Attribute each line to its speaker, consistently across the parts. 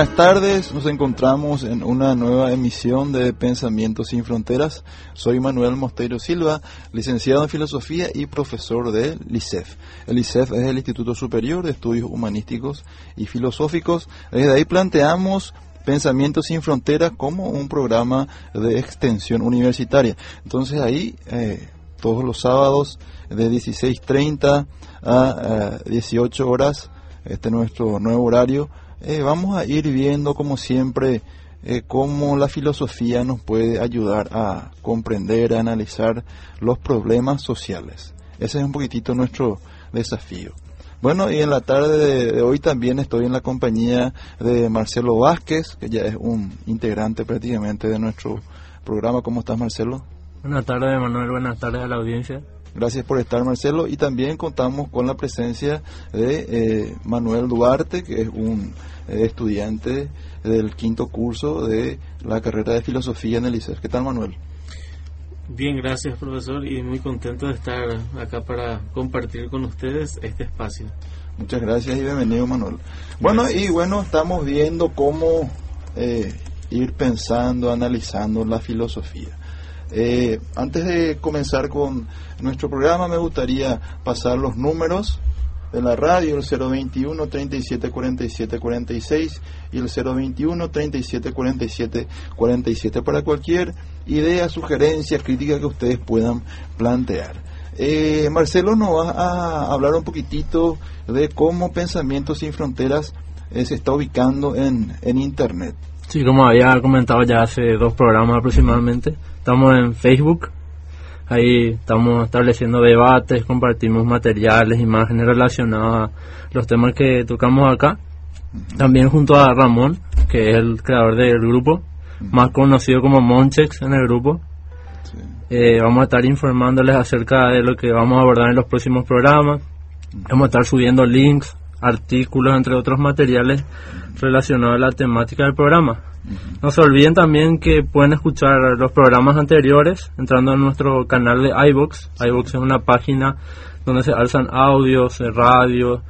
Speaker 1: Buenas tardes, nos encontramos en una nueva emisión de Pensamientos sin Fronteras. Soy Manuel Mosteiro Silva, licenciado en Filosofía y profesor de LICEF. El LICEF es el Instituto Superior de Estudios Humanísticos y Filosóficos. Desde ahí planteamos Pensamientos sin Fronteras como un programa de extensión universitaria. Entonces ahí, eh, todos los sábados de 16.30 a eh, 18 horas, este es nuestro nuevo horario, eh, vamos a ir viendo como siempre eh, cómo la filosofía nos puede ayudar a comprender, a analizar los problemas sociales. Ese es un poquitito nuestro desafío. Bueno, y en la tarde de, hoy también estoy en la compañía de Marcelo Vázquez, que ya es un integrante prácticamente de nuestro programa. ¿Cómo estás, Marcelo?
Speaker 2: Buenas tardes, Manuel. Buenas tardes a la audiencia.
Speaker 1: Gracias por estar, Marcelo. Y también contamos con la presencia de eh, Manuel Duarte, que es un eh, estudiante del quinto curso de la carrera de filosofía en el ICEF. ¿Qué tal, Manuel?
Speaker 2: Bien, gracias, profesor, y muy contento de estar acá para compartir con ustedes este espacio.
Speaker 1: Muchas gracias y bienvenido, Manuel. Bueno, y bueno, estamos viendo cómo eh, ir pensando, analizando la filosofía. Eh, antes de comenzar con nuestro programa, me gustaría pasar los números de la radio, el 021 37 47 46 y el 021 37 47 47 para cualquier idea, sugerencia, crítica que ustedes puedan plantear. Eh, Marcelo nos va a hablar un poquitito de cómo Pensamientos sin Fronteras eh, se está ubicando en, en Internet.
Speaker 2: Sí, como había comentado ya hace dos programas aproximadamente, estamos en Facebook. Ahí estamos estableciendo debates, compartimos materiales, imágenes relacionadas a los temas que tocamos acá. También junto a Ramón, que es el creador del grupo, más conocido como Monchex en el grupo. Eh, vamos a estar informándoles acerca de lo que vamos a abordar en los próximos programas. Vamos a estar subiendo links, artículos, entre otros materiales relacionados a la temática del programa. No se olviden también que pueden escuchar los programas anteriores entrando en nuestro canal de iBox. iBox es una página donde se alzan audios, de radio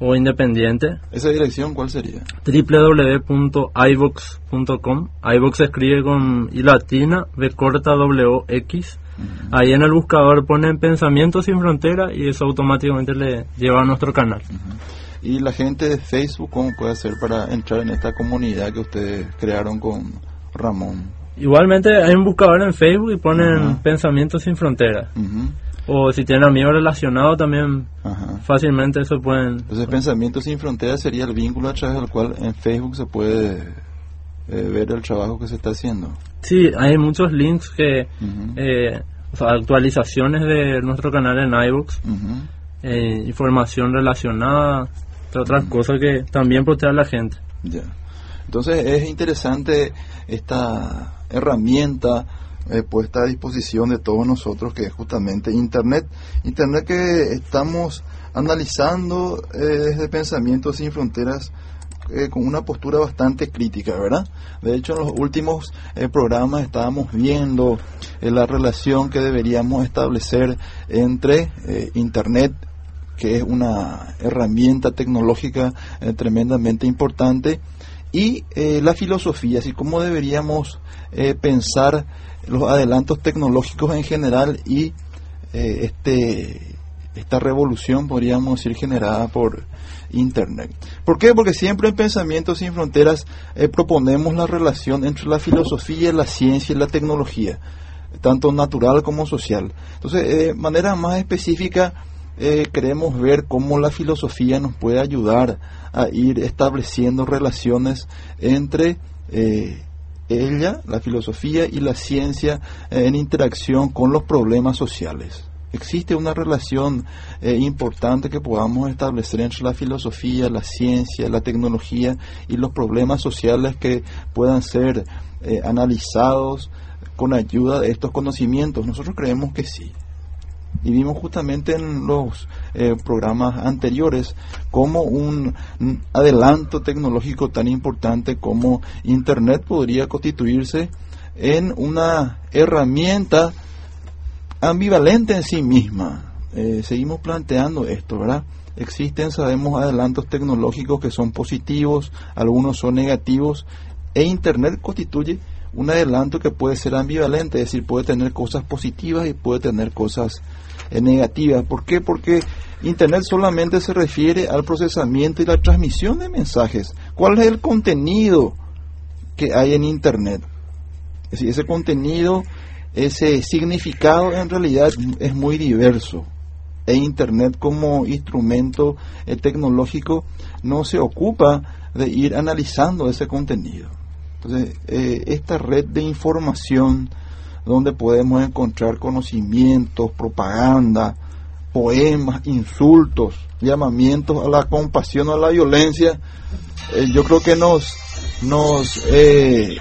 Speaker 2: o independiente.
Speaker 1: ¿Esa dirección cuál sería?
Speaker 2: www.ibox.com. iBox se escribe con I latina, B corta, W, X. Ahí en el buscador ponen Pensamientos sin Frontera y eso automáticamente le lleva a nuestro canal.
Speaker 1: Y la gente de Facebook, ¿cómo puede hacer para entrar en esta comunidad que ustedes crearon con Ramón?
Speaker 2: Igualmente hay un buscador en Facebook y ponen. Pensamientos sin Frontera.
Speaker 1: Ujú,
Speaker 2: O si tienen amigos relacionados también
Speaker 1: Ajá.
Speaker 2: fácilmente eso pueden...
Speaker 1: Entonces, Pensamientos sin Fronteras sería el vínculo a través del cual en Facebook se puede eh, ver el trabajo que se está haciendo.
Speaker 2: Sí, hay muchos links que... Eh, o sea, actualizaciones de nuestro canal en
Speaker 1: ujú.
Speaker 2: eh, información relacionada, otras cosas que también protege a la gente.
Speaker 1: Ya. Entonces es interesante esta herramienta eh, puesta a disposición de todos nosotros que es justamente Internet. Internet que estamos analizando eh, desde Pensamientos sin Fronteras eh, con una postura bastante crítica, ¿verdad? De hecho, en los últimos programas estábamos viendo la relación que deberíamos establecer entre Internet que es una herramienta tecnológica eh, tremendamente importante, y eh, la filosofía, así como deberíamos eh, pensar los adelantos tecnológicos en general y este esta revolución, podríamos decir, generada por Internet. ¿Por qué? Porque siempre en Pensamientos sin Fronteras proponemos la relación entre la filosofía, la ciencia y la tecnología, tanto natural como social. Entonces, de manera más específica, eh, queremos ver cómo la filosofía nos puede ayudar a ir estableciendo relaciones entre eh, ella, la filosofía y la ciencia en interacción con los problemas sociales. Existe una relación eh, importante que podamos establecer entre la filosofía, la ciencia, la tecnología y los problemas sociales que puedan ser eh, analizados con ayuda de estos conocimientos. Nosotros creemos que sí. Y vimos justamente en los eh, programas anteriores cómo un, adelanto tecnológico tan importante como Internet podría constituirse en una herramienta ambivalente en sí misma. Eh, seguimos planteando esto, ¿verdad? Existen, sabemos, adelantos tecnológicos que son positivos, algunos son negativos, e Internet constituye un adelanto que puede ser ambivalente, es decir, puede tener cosas positivas y puede tener cosas eh, negativas. ¿Por qué? Porque Internet solamente se refiere al procesamiento y la transmisión de mensajes. ¿Cuál es el contenido que hay en Internet? Es decir, ese contenido, ese significado en realidad es muy diverso. E Internet como instrumento eh, tecnológico no se ocupa de ir analizando ese contenido. Entonces, eh, esta red de información donde podemos encontrar conocimientos, propaganda, poemas, insultos, llamamientos a la compasión o a la violencia, eh, yo creo que nos, nos eh,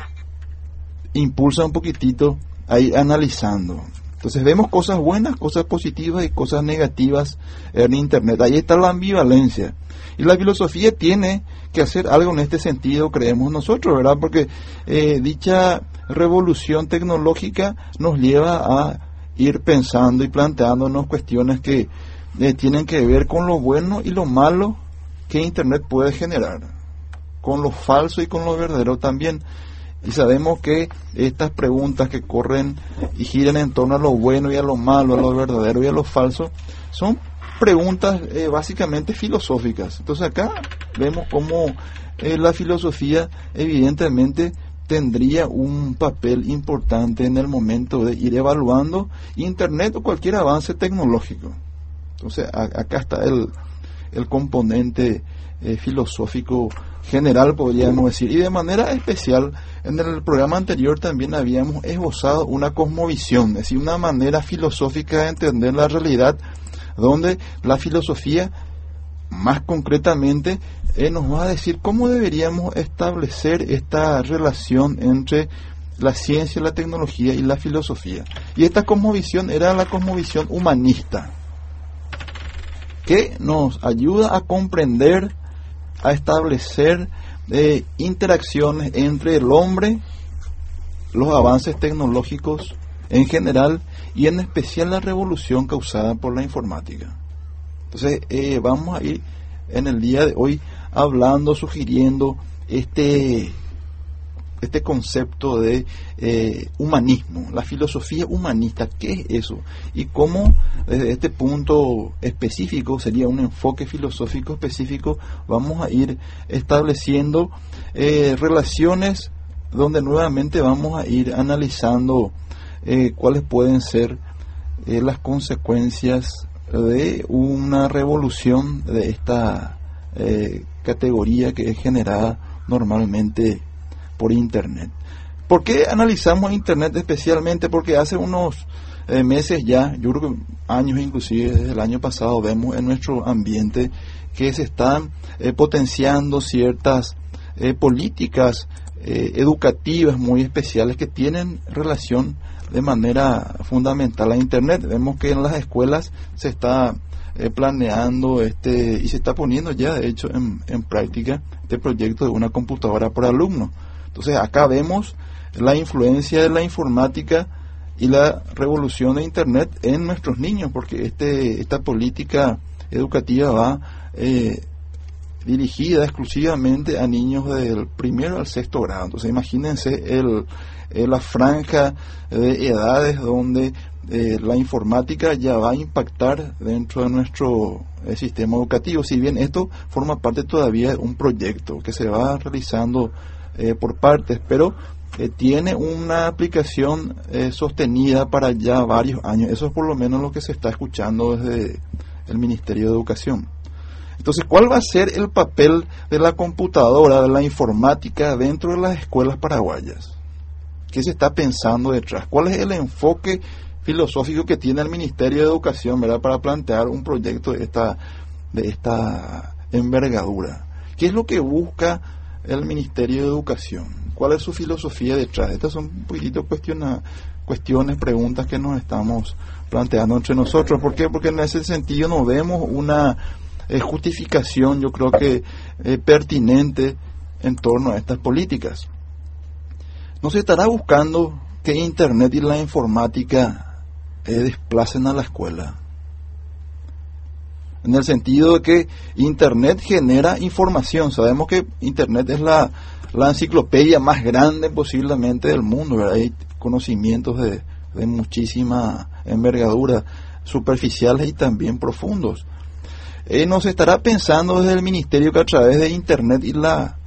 Speaker 1: impulsa un poquitito a ir analizando. Entonces vemos cosas buenas, cosas positivas y cosas negativas en Internet. Ahí está la ambivalencia. Y la filosofía tiene que hacer algo en este sentido, creemos nosotros, ¿verdad? Porque eh, dicha revolución tecnológica nos lleva a ir pensando y planteándonos cuestiones que eh, tienen que ver con lo bueno y lo malo que Internet puede generar, con lo falso y con lo verdadero también. Y sabemos que estas preguntas que corren y giran en torno a lo bueno y a lo malo, a lo verdadero y a lo falso, son preguntas eh, básicamente filosóficas. Entonces acá vemos cómo eh, la filosofía evidentemente tendría un papel importante en el momento de ir evaluando Internet o cualquier avance tecnológico. Entonces acá está el, el componente eh, filosófico general, podríamos decir. Y de manera especial, en el programa anterior también habíamos esbozado una cosmovisión, es decir, una manera filosófica de entender la realidad, donde la filosofía, más concretamente, eh, nos va a decir cómo deberíamos establecer esta relación entre la ciencia, la tecnología y la filosofía. Y esta cosmovisión era la cosmovisión humanista que nos ayuda a comprender, a establecer eh, interacciones entre el hombre, los avances tecnológicos en general y en especial la revolución causada por la informática. Entonces, eh, vamos a ir en el día de hoy hablando, sugiriendo este, este concepto de eh, humanismo, la filosofía humanista, ¿qué es eso? Y cómo desde este punto específico, sería un enfoque filosófico específico, vamos a ir estableciendo eh, relaciones donde nuevamente vamos a ir analizando eh, cuáles pueden ser las consecuencias de una revolución de esta categoría que es generada normalmente por Internet. ¿Por qué analizamos Internet especialmente? Porque hace unos eh, meses ya, yo creo que años inclusive, desde el año pasado, vemos en nuestro ambiente que se están eh, potenciando ciertas eh, políticas eh, educativas muy especiales que tienen relación de manera fundamental a Internet. Vemos que en las escuelas se está eh, planeando este y se está poniendo ya, de hecho, en, en práctica este proyecto de una computadora por alumno. Entonces acá vemos la influencia de la informática y la revolución de Internet en nuestros niños, porque este, esta política educativa va eh, dirigida exclusivamente a niños del primero al sexto grado. Entonces imagínense el, eh, la franja de edades donde eh, la informática ya va a impactar dentro de nuestro eh, sistema educativo. Si bien esto forma parte todavía de un proyecto que se va realizando eh, por partes, pero tiene una aplicación sostenida para ya varios años. Eso es por lo menos lo que se está escuchando desde el Ministerio de Educación. Entonces, ¿cuál va a ser el papel de la computadora, de la informática dentro de las escuelas paraguayas? ¿Qué se está pensando detrás? ¿Cuál es el enfoque filosófico que tiene el Ministerio de Educación ¿verdad? para plantear un proyecto de esta, de esta envergadura? ¿Qué es lo que busca el Ministerio de Educación? ¿Cuál es su filosofía detrás? Estas son un poquitito cuestiona, cuestiones, preguntas que nos estamos planteando entre nosotros. ¿Por qué? Porque en ese sentido no vemos una eh, justificación, yo creo que eh, pertinente en torno a estas políticas. No se estará buscando que Internet y la informática eh, desplacen a la escuela. En el sentido de que Internet genera información. Sabemos que Internet es la, la enciclopedia más grande posiblemente del mundo. Hay conocimientos de, de muchísima envergadura, superficiales y también profundos. Eh, nos estará pensando desde el ministerio que a través de Internet y la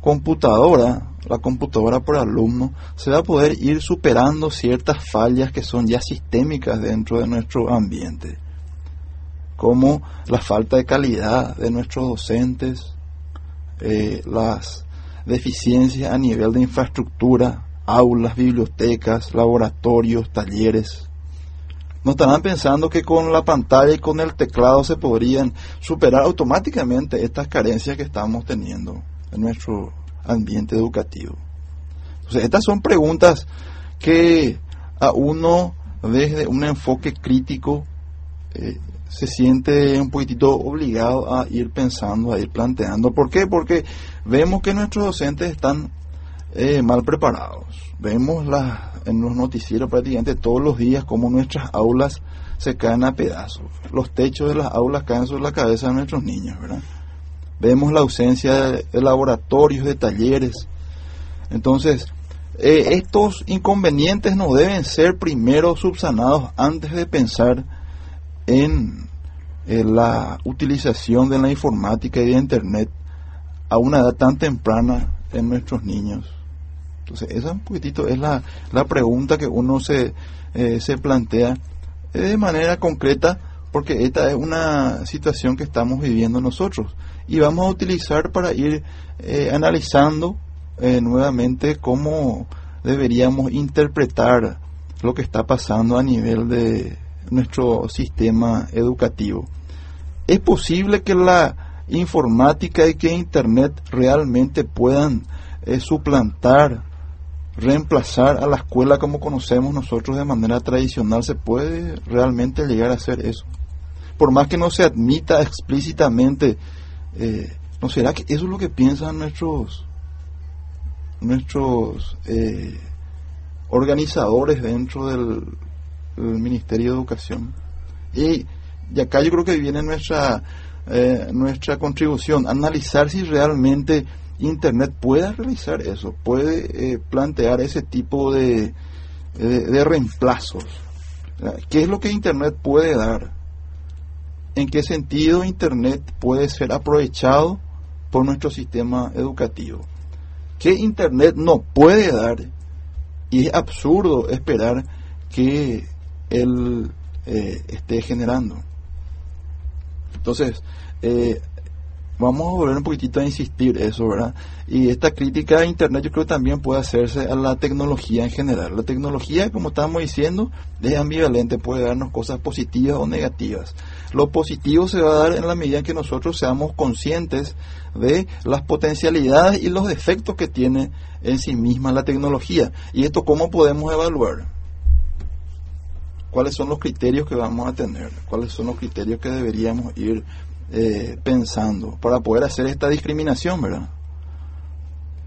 Speaker 1: computadora, la computadora por alumno, se va a poder ir superando ciertas fallas que son ya sistémicas dentro de nuestro ambiente, como la falta de calidad de nuestros docentes, eh, las deficiencias a nivel de infraestructura, aulas, bibliotecas, laboratorios, talleres. No estarán pensando que con la pantalla y con el teclado se podrían superar automáticamente estas carencias que estamos teniendo en nuestro ambiente educativo. Entonces, estas son preguntas que a uno desde un enfoque crítico eh, se siente un poquitito obligado a ir pensando, a ir planteando. ¿Por qué? Porque vemos que nuestros docentes están eh, mal preparados. Vemos las, en los noticieros prácticamente todos los días cómo nuestras aulas se caen a pedazos. Los techos de las aulas caen sobre la cabeza de nuestros niños, ¿verdad? Vemos la ausencia de, laboratorios, de talleres. Entonces, eh, estos inconvenientes no deben ser primero subsanados antes de pensar en, en la utilización de la informática y de Internet a una edad tan temprana en nuestros niños. Entonces, esa un poquitito es la, la pregunta que uno se, eh, se plantea eh, de manera concreta, porque esta es una situación que estamos viviendo nosotros. Y vamos a utilizar para ir eh, analizando eh, nuevamente cómo deberíamos interpretar lo que está pasando a nivel de nuestro sistema educativo. ¿Es posible que la informática y que Internet realmente puedan eh, suplantar, reemplazar a la escuela como conocemos nosotros de manera tradicional? ¿Se puede realmente llegar a hacer eso? Por más que no se admita explícitamente eh, ¿No será que eso es lo que piensan nuestros nuestros eh, organizadores dentro del, Ministerio de Educación? Y, acá yo creo que viene nuestra eh, nuestra contribución, analizar si realmente Internet puede realizar eso, puede eh, plantear ese tipo de, de, de reemplazos. ¿Qué es lo que Internet puede dar? ¿En qué sentido Internet puede ser aprovechado por nuestro sistema educativo? ¿Qué Internet no puede dar? Y es absurdo esperar que él eh, esté generando. Entonces, eh, vamos a volver un poquitito a insistir eso, ¿verdad? Y esta crítica a Internet yo creo también puede hacerse a la tecnología en general. La tecnología, como estábamos diciendo, es ambivalente, puede darnos cosas positivas o negativas. Lo positivo se va a dar en la medida en que nosotros seamos conscientes de las potencialidades y los defectos que tiene en sí misma la tecnología. ¿Y esto cómo podemos evaluar? ¿Cuáles son los criterios que vamos a tener? ¿Cuáles son los criterios que deberíamos ir eh, pensando para poder hacer esta discriminación, verdad?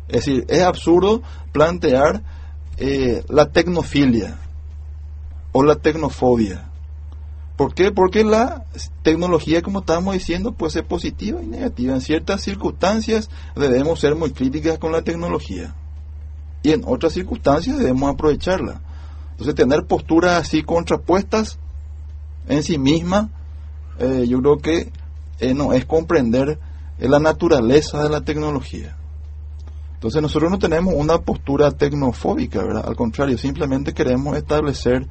Speaker 1: Es decir, es absurdo plantear eh, la tecnofilia o la tecnofobia. ¿Por qué? Porque la tecnología, como estábamos diciendo, puede ser positiva y negativa. En ciertas circunstancias debemos ser muy críticas con la tecnología y en otras circunstancias debemos aprovecharla. Entonces, tener posturas así contrapuestas en sí misma, eh, yo creo que eh, no es comprender eh, la naturaleza de la tecnología. Entonces, nosotros no tenemos una postura tecnofóbica, ¿verdad? Al contrario, simplemente queremos establecer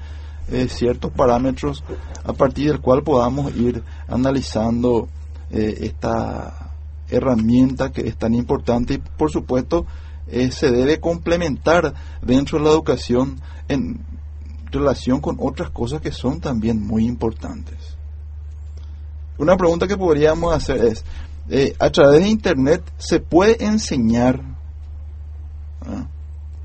Speaker 1: eh, ciertos parámetros a partir del cual podamos ir analizando esta herramienta que es tan importante y, por supuesto, se debe complementar dentro de la educación en relación con otras cosas que son también muy importantes. Una pregunta que podríamos hacer es, eh, a través de Internet se puede enseñar, ¿ah?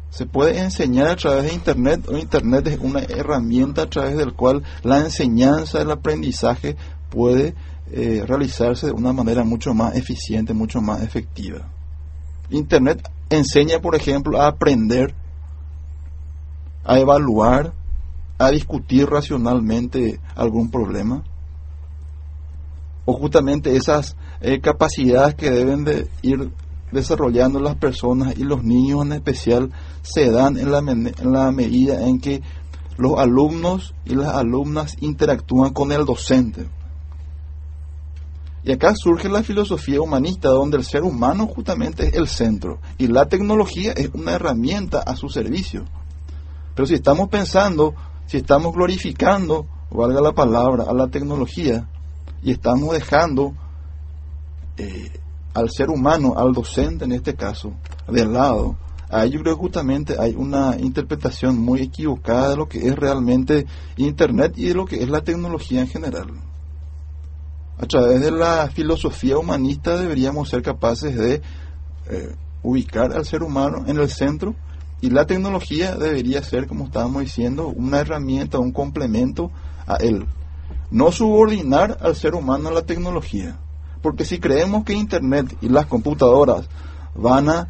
Speaker 1: se puede enseñar a través de Internet o Internet es una herramienta a través del cual la enseñanza, el aprendizaje puede eh, realizarse de una manera mucho más eficiente, mucho más efectiva. Internet enseña, por ejemplo, a aprender, a evaluar, a discutir racionalmente algún problema. O justamente esas eh, capacidades que deben de ir desarrollando las personas y los niños en especial se dan en la, en la medida en que los alumnos y las alumnas interactúan con el docente. Y acá surge la filosofía humanista, donde el ser humano justamente es el centro y la tecnología es una herramienta a su servicio. Pero si estamos pensando, si estamos glorificando, valga la palabra, a la tecnología y estamos dejando eh, al ser humano, al docente en este caso, de lado, ahí yo creo que justamente hay una interpretación muy equivocada de lo que es realmente Internet y de lo que es la tecnología en general. A través de la filosofía humanista deberíamos ser capaces de eh, ubicar al ser humano en el centro y la tecnología debería ser, como estábamos diciendo, una herramienta, un complemento a él. No subordinar al ser humano a la tecnología. Porque si creemos que Internet y las computadoras van a,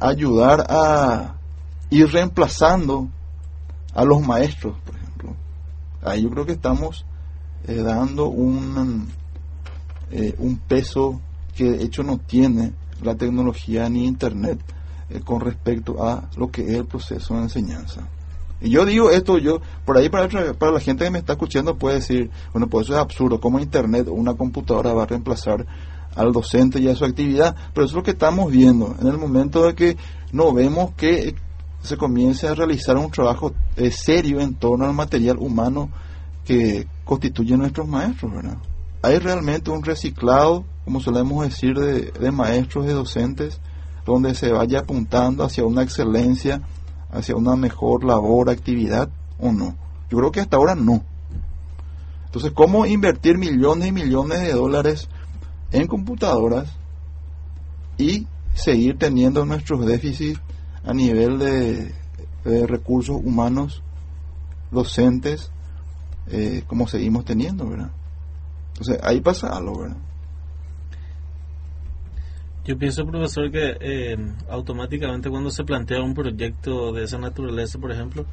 Speaker 1: ayudar a ir reemplazando a los maestros, por ejemplo, ahí yo creo que estamos eh, dando un, eh, un peso que de hecho no tiene la tecnología ni Internet eh, con respecto a lo que es el proceso de enseñanza. Y yo digo esto, yo por ahí para, para la gente que me está escuchando puede decir, bueno, pues eso es absurdo, ¿cómo Internet o una computadora va a reemplazar al docente y a su actividad? Pero eso es lo que estamos viendo en el momento de que no vemos que se comience a realizar un trabajo eh, serio en torno al material humano que constituye nuestros maestros, ¿verdad? Hay realmente un reciclado, como solemos decir, de, de maestros, de docentes, donde se vaya apuntando hacia una excelencia, hacia una mejor labor, actividad, o no. Yo creo que hasta ahora no. Entonces, ¿cómo invertir millones y millones de dólares en computadoras y seguir teniendo nuestros déficits a nivel de, recursos humanos, docentes, eh, como seguimos teniendo, ¿verdad? Entonces, ahí pasa algo, ¿verdad?
Speaker 3: Yo pienso, profesor, que eh, automáticamente cuando se plantea un proyecto de esa naturaleza, por ejemplo,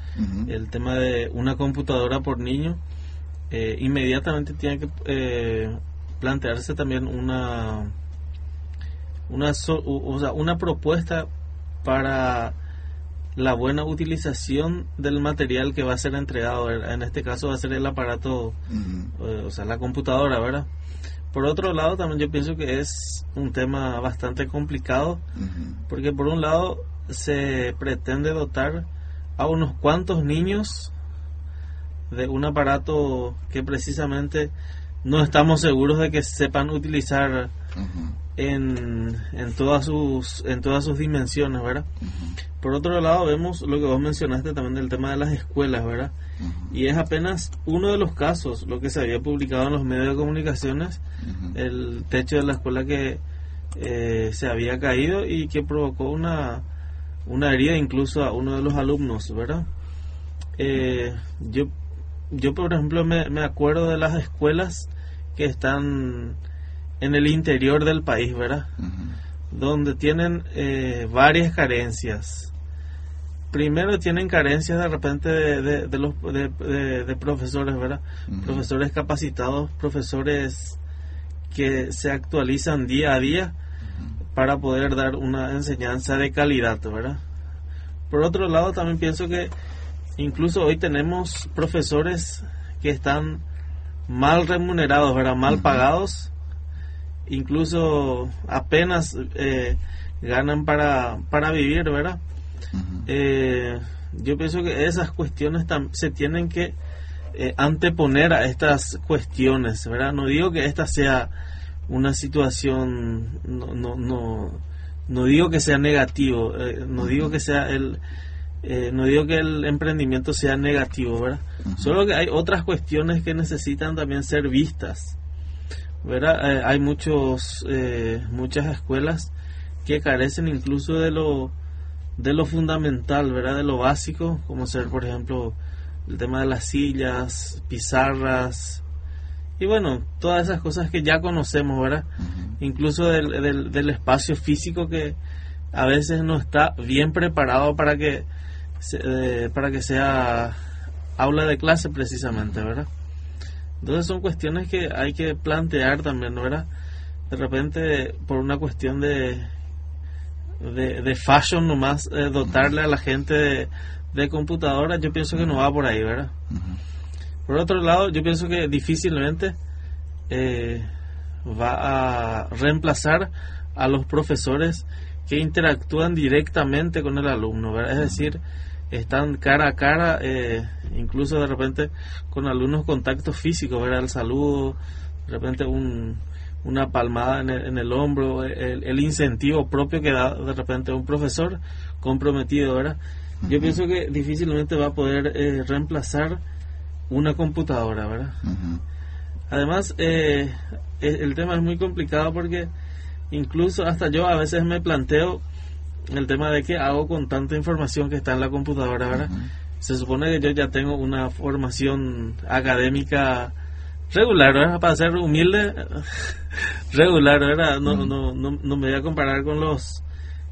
Speaker 3: el tema de una computadora por niño, eh, inmediatamente tiene que eh, plantearse también una una so- o sea, una propuesta para la buena utilización del material que va a ser entregado. En este caso va a ser el aparato, eh, o sea, la computadora, ¿verdad? Por otro lado, también yo pienso que es un tema bastante complicado porque por un lado se pretende dotar a unos cuantos niños de un aparato que precisamente no estamos seguros de que sepan utilizar. En, en todas sus en todas sus dimensiones, ¿verdad? Por otro lado vemos lo que vos mencionaste también del tema de las escuelas, ¿verdad? Y es apenas uno de los casos, lo que se había publicado en los medios de comunicaciones, el techo de la escuela que eh, se había caído y que provocó una, una herida incluso a uno de los alumnos, ¿verdad? Eh, yo, yo, por ejemplo, me, me acuerdo de las escuelas que están en el interior del país, ¿verdad? Donde tienen eh, varias carencias. Primero tienen carencias de repente de, de- de los de, profesores, ¿verdad? Profesores capacitados, profesores que se actualizan día a día para poder dar una enseñanza de calidad, ¿verdad? Por otro lado, también pienso que incluso hoy tenemos profesores que están mal remunerados, ¿verdad? Mal pagados, incluso apenas eh, ganan para, para vivir, ¿verdad? Eh, yo pienso que esas cuestiones se tienen que eh, anteponer a estas cuestiones, ¿verdad? No digo que esta sea una situación, no, no, no, no digo que sea negativo, no digo que sea el, eh, no digo que el emprendimiento sea negativo, ¿verdad? Solo que hay otras cuestiones que necesitan también ser vistas, ¿verdad? Eh, hay muchos, eh, muchas escuelas que carecen incluso de lo, de lo fundamental, ¿verdad? De lo básico, como ser, por ejemplo, el tema de las sillas, pizarras, y bueno, todas esas cosas que ya conocemos, ¿verdad? Incluso del, del, del espacio físico que a veces no está bien preparado para que, se- eh, para que sea aula de clase precisamente, ¿verdad? Entonces son cuestiones que hay que plantear también, ¿verdad? De repente, por una cuestión de, de, de fashion nomás, eh, dotarle a la gente de, de computadoras, yo pienso que no va por ahí, ¿verdad? Por otro lado, yo pienso que difícilmente eh, va a reemplazar a los profesores que interactúan directamente con el alumno, ¿verdad? Es decir, están cara a cara, eh, incluso de repente con algunos contactos físicos, ¿verdad? El saludo, de repente un, una palmada en el, en el hombro, el, el incentivo propio que da de repente un profesor comprometido, ¿verdad? Yo pienso que difícilmente va a poder eh, reemplazar una computadora, ¿verdad? Además, eh, e- el tema es muy complicado porque incluso hasta yo a veces me planteo el tema de qué hago con tanta información que está en la computadora.
Speaker 1: Ujú.
Speaker 3: Se supone que yo ya tengo una formación académica regular, ¿verdad? Para ser humilde, regular, ¿verdad? No, no, no, no me voy a comparar con los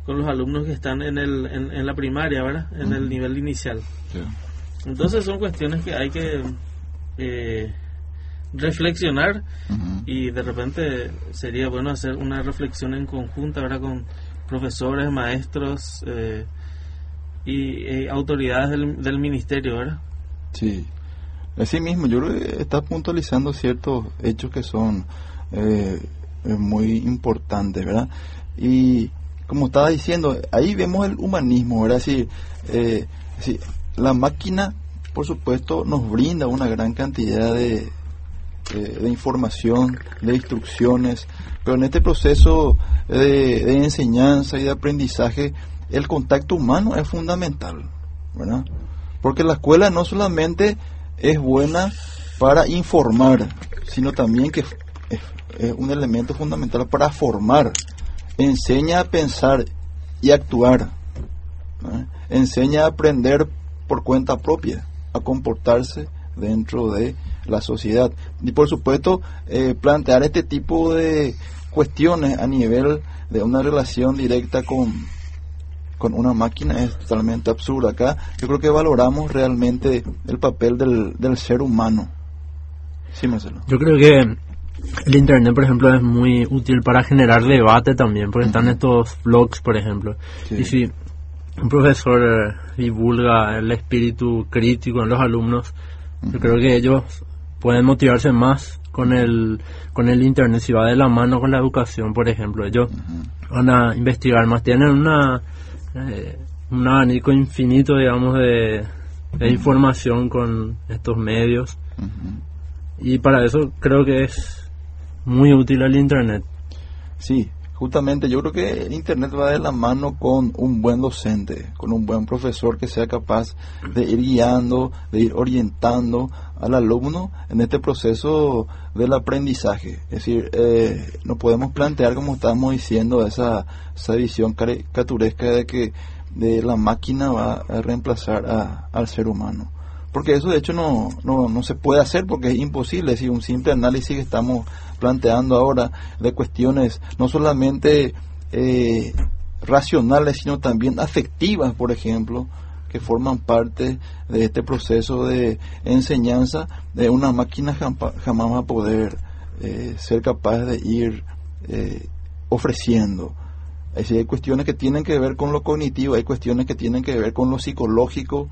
Speaker 3: con los alumnos que están en, el, en, en la primaria, ¿verdad? En el nivel inicial. Entonces son cuestiones que hay que eh, reflexionar y de repente sería bueno hacer una reflexión en conjunta ¿verdad? con profesores, maestros eh, y autoridades del, del ministerio, ¿verdad?
Speaker 1: Sí, así mismo, yo creo que está puntualizando ciertos hechos que son eh, eh, muy importantes, ¿verdad? Y como estaba diciendo, ahí vemos el humanismo, ¿verdad? Sí, eh, la máquina, por supuesto, nos brinda una gran cantidad de, eh, de información, de instrucciones, pero en este proceso de, enseñanza y de aprendizaje, el contacto humano es fundamental, ¿verdad? Porque la escuela no solamente es buena para informar, sino también que es, un elemento fundamental para formar. Enseña a pensar y actuar. Enseña a aprender por cuenta propia, a comportarse dentro de la sociedad. Y por supuesto, eh, plantear este tipo de cuestiones a nivel de una relación directa con, con una máquina es totalmente absurdo. Acá yo creo que valoramos realmente el papel del, del ser humano. Sí, Marcelo.
Speaker 2: Yo creo que el internet, por ejemplo, es muy útil para generar debate también, porque están estos blogs, por ejemplo.
Speaker 1: Sí.
Speaker 2: Y si un profesor eh, divulga el espíritu crítico en los alumnos, yo creo que ellos pueden motivarse más con el con el internet si va de la mano con la educación, por ejemplo. Ellos van a investigar más, tienen una eh, un abanico infinito, digamos, de, de información con estos medios. Y para eso creo que es muy útil el Internet.
Speaker 1: Sí, justamente yo creo que Internet va de la mano con un buen docente, con un buen profesor que sea capaz de ir guiando, de ir orientando al alumno en este proceso del aprendizaje. Es decir, eh, no podemos plantear, como estábamos diciendo, esa, esa visión caricaturesca de que de la máquina va a reemplazar a- al ser humano. Porque eso de hecho no, no, no se puede hacer porque es imposible. Si un simple análisis que estamos planteando ahora de cuestiones no solamente eh, racionales, sino también afectivas, por ejemplo, que forman parte de este proceso de enseñanza, de una máquina jamás va a poder eh, ser capaz de ir eh, ofreciendo. Es decir, hay cuestiones que tienen que ver con lo cognitivo, hay cuestiones que tienen que ver con lo psicológico,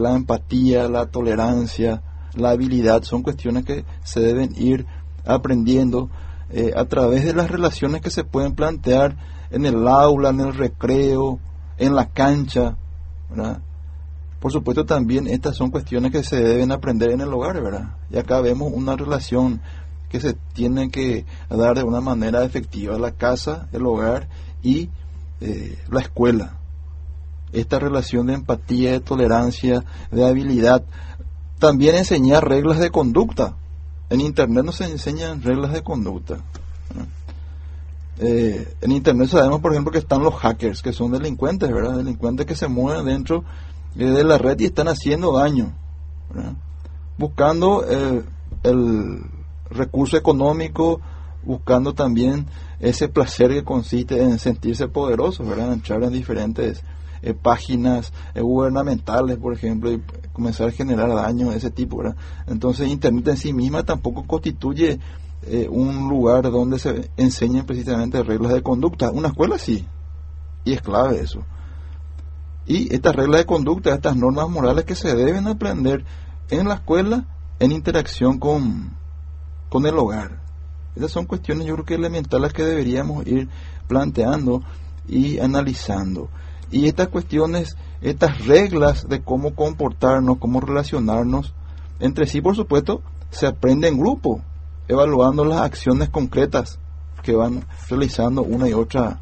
Speaker 1: la empatía, la tolerancia, la habilidad, son cuestiones que se deben ir aprendiendo eh, a través de las relaciones que se pueden plantear en el aula, en el recreo, en la cancha. Por supuesto también estas son cuestiones que se deben aprender en el hogar, ¿verdad? Y acá vemos una relación que se tiene que dar de una manera efectiva, la casa, el hogar y eh, la escuela esta relación de empatía, de tolerancia, de habilidad. También enseñar reglas de conducta. En Internet no se enseñan reglas de conducta. Eh, en Internet sabemos, por ejemplo, que están los hackers, que son delincuentes, ¿verdad? Delincuentes que se mueven dentro eh, de la red y están haciendo daño. Buscando eh, el recurso económico, buscando también ese placer que consiste en sentirse poderosos, ¿verdad? Entrar en diferentes eh, páginas eh, gubernamentales, por ejemplo, y comenzar a generar daño de ese tipo, ¿verdad? Entonces, Internet en sí misma tampoco constituye eh, un lugar donde se enseñen precisamente reglas de conducta. Una escuela sí, y es clave eso. Y estas reglas de conducta, estas normas morales que se deben aprender en la escuela en interacción con, con el hogar. Esas son cuestiones yo creo que elementales que deberíamos ir planteando y analizando. Y estas cuestiones, estas reglas de cómo comportarnos, cómo relacionarnos entre sí, por supuesto, se aprende en grupo, evaluando las acciones concretas que van realizando una y otra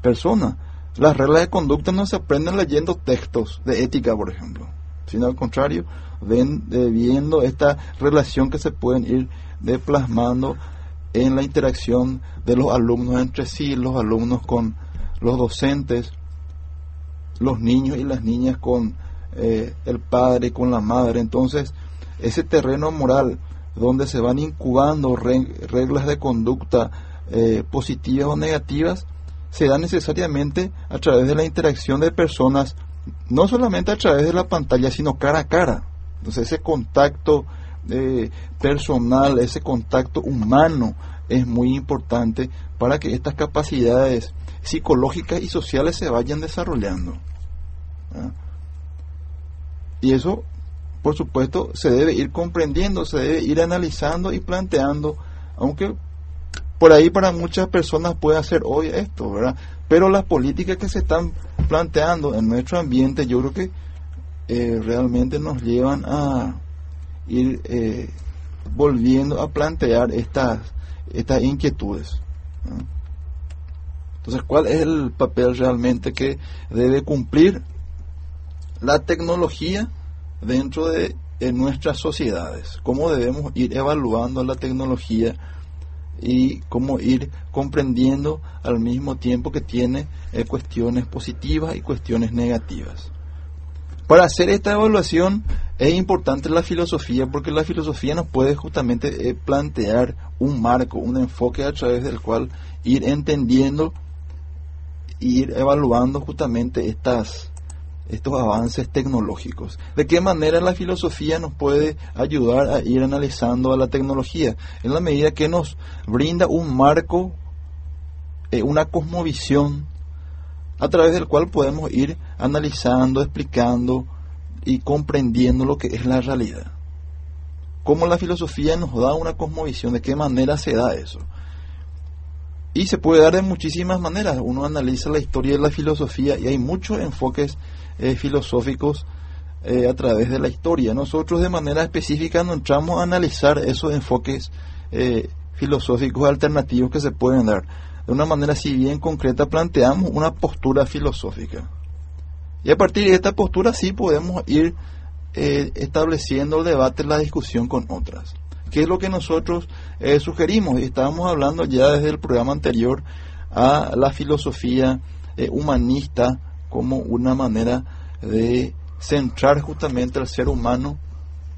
Speaker 1: persona. Las reglas de conducta no se aprenden leyendo textos de ética, por ejemplo, sino al contrario, viendo esta relación que se pueden ir de plasmando en la interacción de los alumnos entre sí, los alumnos con los docentes, los niños y las niñas con eh, el padre, con la madre. Entonces, ese terreno moral donde se van incubando re- reglas de conducta eh, positivas o negativas, se da necesariamente a través de la interacción de personas, no solamente a través de la pantalla, sino cara a cara. Entonces, ese contacto eh, personal, ese contacto humano es muy importante para que estas capacidades psicológicas y sociales se vayan desarrollando. ¿Ah? Y eso, por supuesto, se debe ir comprendiendo, se debe ir analizando y planteando, aunque por ahí para muchas personas puede ser hoy esto, ¿verdad? Pero las políticas que se están planteando en nuestro ambiente, yo creo que eh, realmente nos llevan a ir eh, volviendo a plantear estas, estas inquietudes. Entonces, ¿cuál es el papel realmente que debe cumplir la tecnología dentro de, nuestras sociedades? ¿Cómo debemos ir evaluando la tecnología y cómo ir comprendiendo al mismo tiempo que tiene eh, cuestiones positivas y cuestiones negativas? Para hacer esta evaluación es importante la filosofía porque la filosofía nos puede justamente eh, plantear un marco, un enfoque a través del cual ir entendiendo, ir evaluando justamente estas estos avances tecnológicos. ¿De qué manera la filosofía nos puede ayudar a ir analizando a la tecnología? En la medida que nos brinda un marco, eh, una cosmovisión, a través del cual podemos ir analizando, explicando y comprendiendo lo que es la realidad. Cómo la filosofía nos da una cosmovisión, de qué manera se da eso. Y se puede dar de muchísimas maneras. Uno analiza la historia de la filosofía y hay muchos enfoques eh, filosóficos eh, a través de la historia. Nosotros de manera específica no entramos a analizar esos enfoques eh, filosóficos alternativos que se pueden dar. De una manera si bien concreta planteamos una postura filosófica. Y a partir de esta postura sí podemos ir estableciendo el debate, la discusión con otras. ¿Qué es lo que nosotros sugerimos? Y estábamos hablando ya desde el programa anterior a la filosofía humanista como una manera de centrar justamente al ser humano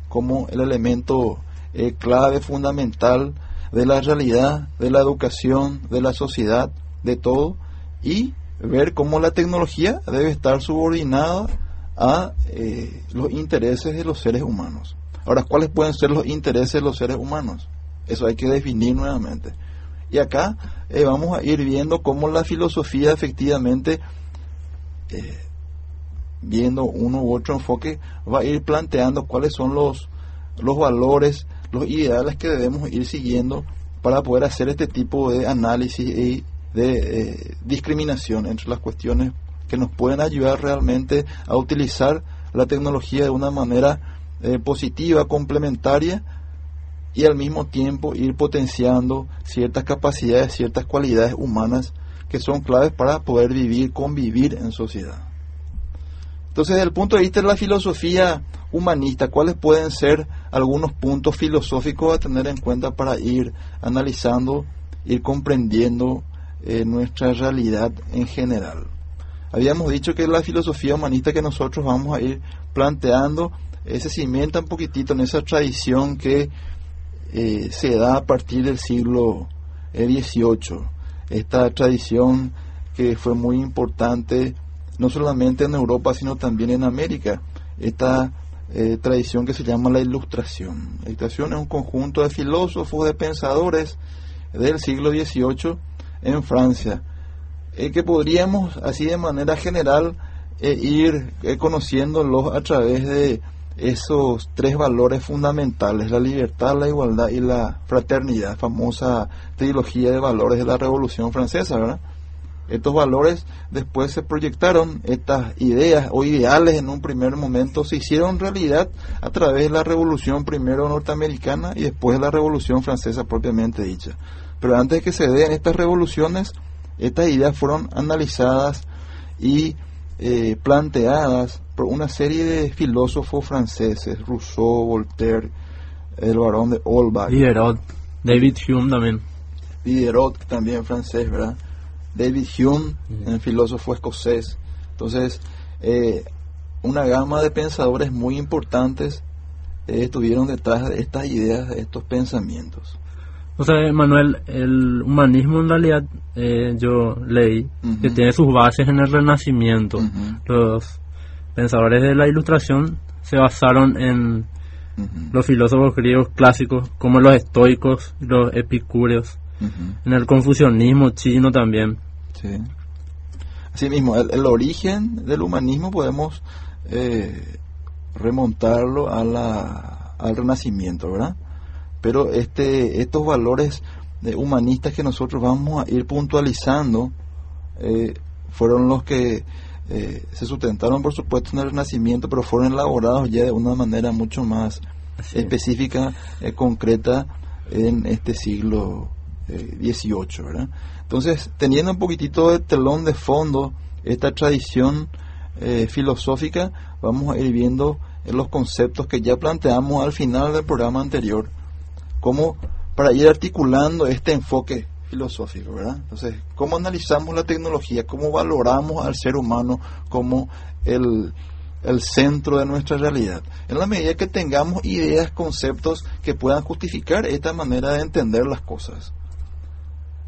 Speaker 1: como el elemento eh, clave, fundamental de la realidad, de la educación, de la sociedad, de todo, y ver cómo la tecnología debe estar subordinada a eh, los intereses de los seres humanos. Ahora, ¿cuáles pueden ser los intereses de los seres humanos? Eso hay que definir nuevamente. Y acá eh, vamos a ir viendo cómo la filosofía efectivamente, eh, viendo uno u otro enfoque, va a ir planteando cuáles son los, los valores, los ideales que debemos ir siguiendo para poder hacer este tipo de análisis y de eh, discriminación entre las cuestiones que nos pueden ayudar realmente a utilizar la tecnología de una manera eh, positiva, complementaria y al mismo tiempo ir potenciando ciertas capacidades, ciertas cualidades humanas que son claves para poder vivir, convivir en sociedad. Entonces, desde el punto de vista de la filosofía humanista, ¿cuáles pueden ser algunos puntos filosóficos a tener en cuenta para ir analizando, ir comprendiendo eh, nuestra realidad en general? Habíamos dicho que la filosofía humanista que nosotros vamos a ir planteando eh, se cimenta un poquitito en esa tradición que eh, se da a partir del siglo XVIII. Esta tradición que fue muy importante no solamente en Europa, sino también en América. Esta eh, tradición que se llama la Ilustración. La Ilustración es un conjunto de filósofos, de pensadores del siglo XVIII en Francia, eh, que podríamos, así de manera general, eh, ir eh, conociéndolos a través de esos tres valores fundamentales, la libertad, la igualdad y la fraternidad, famosa trilogía de valores de la Revolución Francesa, ¿verdad? Estos valores después se proyectaron, estas ideas o ideales en un primer momento se hicieron realidad a través de la revolución primero norteamericana y después de la revolución francesa propiamente dicha. Pero antes de que se den estas revoluciones, estas ideas fueron analizadas y eh, planteadas por una serie de filósofos franceses, Rousseau, Voltaire, el barón de Holbach,
Speaker 2: Diderot, David Hume también.
Speaker 1: Diderot, también francés, ¿verdad? David Hume, un filósofo escocés. Entonces, eh, una gama de pensadores muy importantes eh, estuvieron detrás de estas ideas, de estos pensamientos.
Speaker 2: O sea, Manuel, el humanismo en realidad eh, yo leí que tiene sus bases en el Renacimiento. Los pensadores de la Ilustración se basaron en los filósofos griegos clásicos como los estoicos, los epicúreos, en el confucianismo chino también.
Speaker 1: Sí. Asimismo, el, el origen del humanismo podemos eh, remontarlo a la, al Renacimiento, ¿verdad? Pero este, estos valores de humanistas que nosotros vamos a ir puntualizando eh, fueron los que eh, se sustentaron, por supuesto, en el Renacimiento, pero fueron elaborados ya de una manera mucho más
Speaker 2: Así.
Speaker 1: específica, eh, concreta en este siglo eh, XVIII, ¿verdad? Entonces, teniendo un poquitito de telón de fondo esta tradición eh, filosófica, vamos a ir viendo eh, los conceptos que ya planteamos al final del programa anterior, como para ir articulando este enfoque filosófico, ¿verdad? Entonces, ¿cómo analizamos la tecnología? ¿Cómo valoramos al ser humano como el, el centro de nuestra realidad. En la medida que tengamos ideas, conceptos que puedan justificar esta manera de entender las cosas.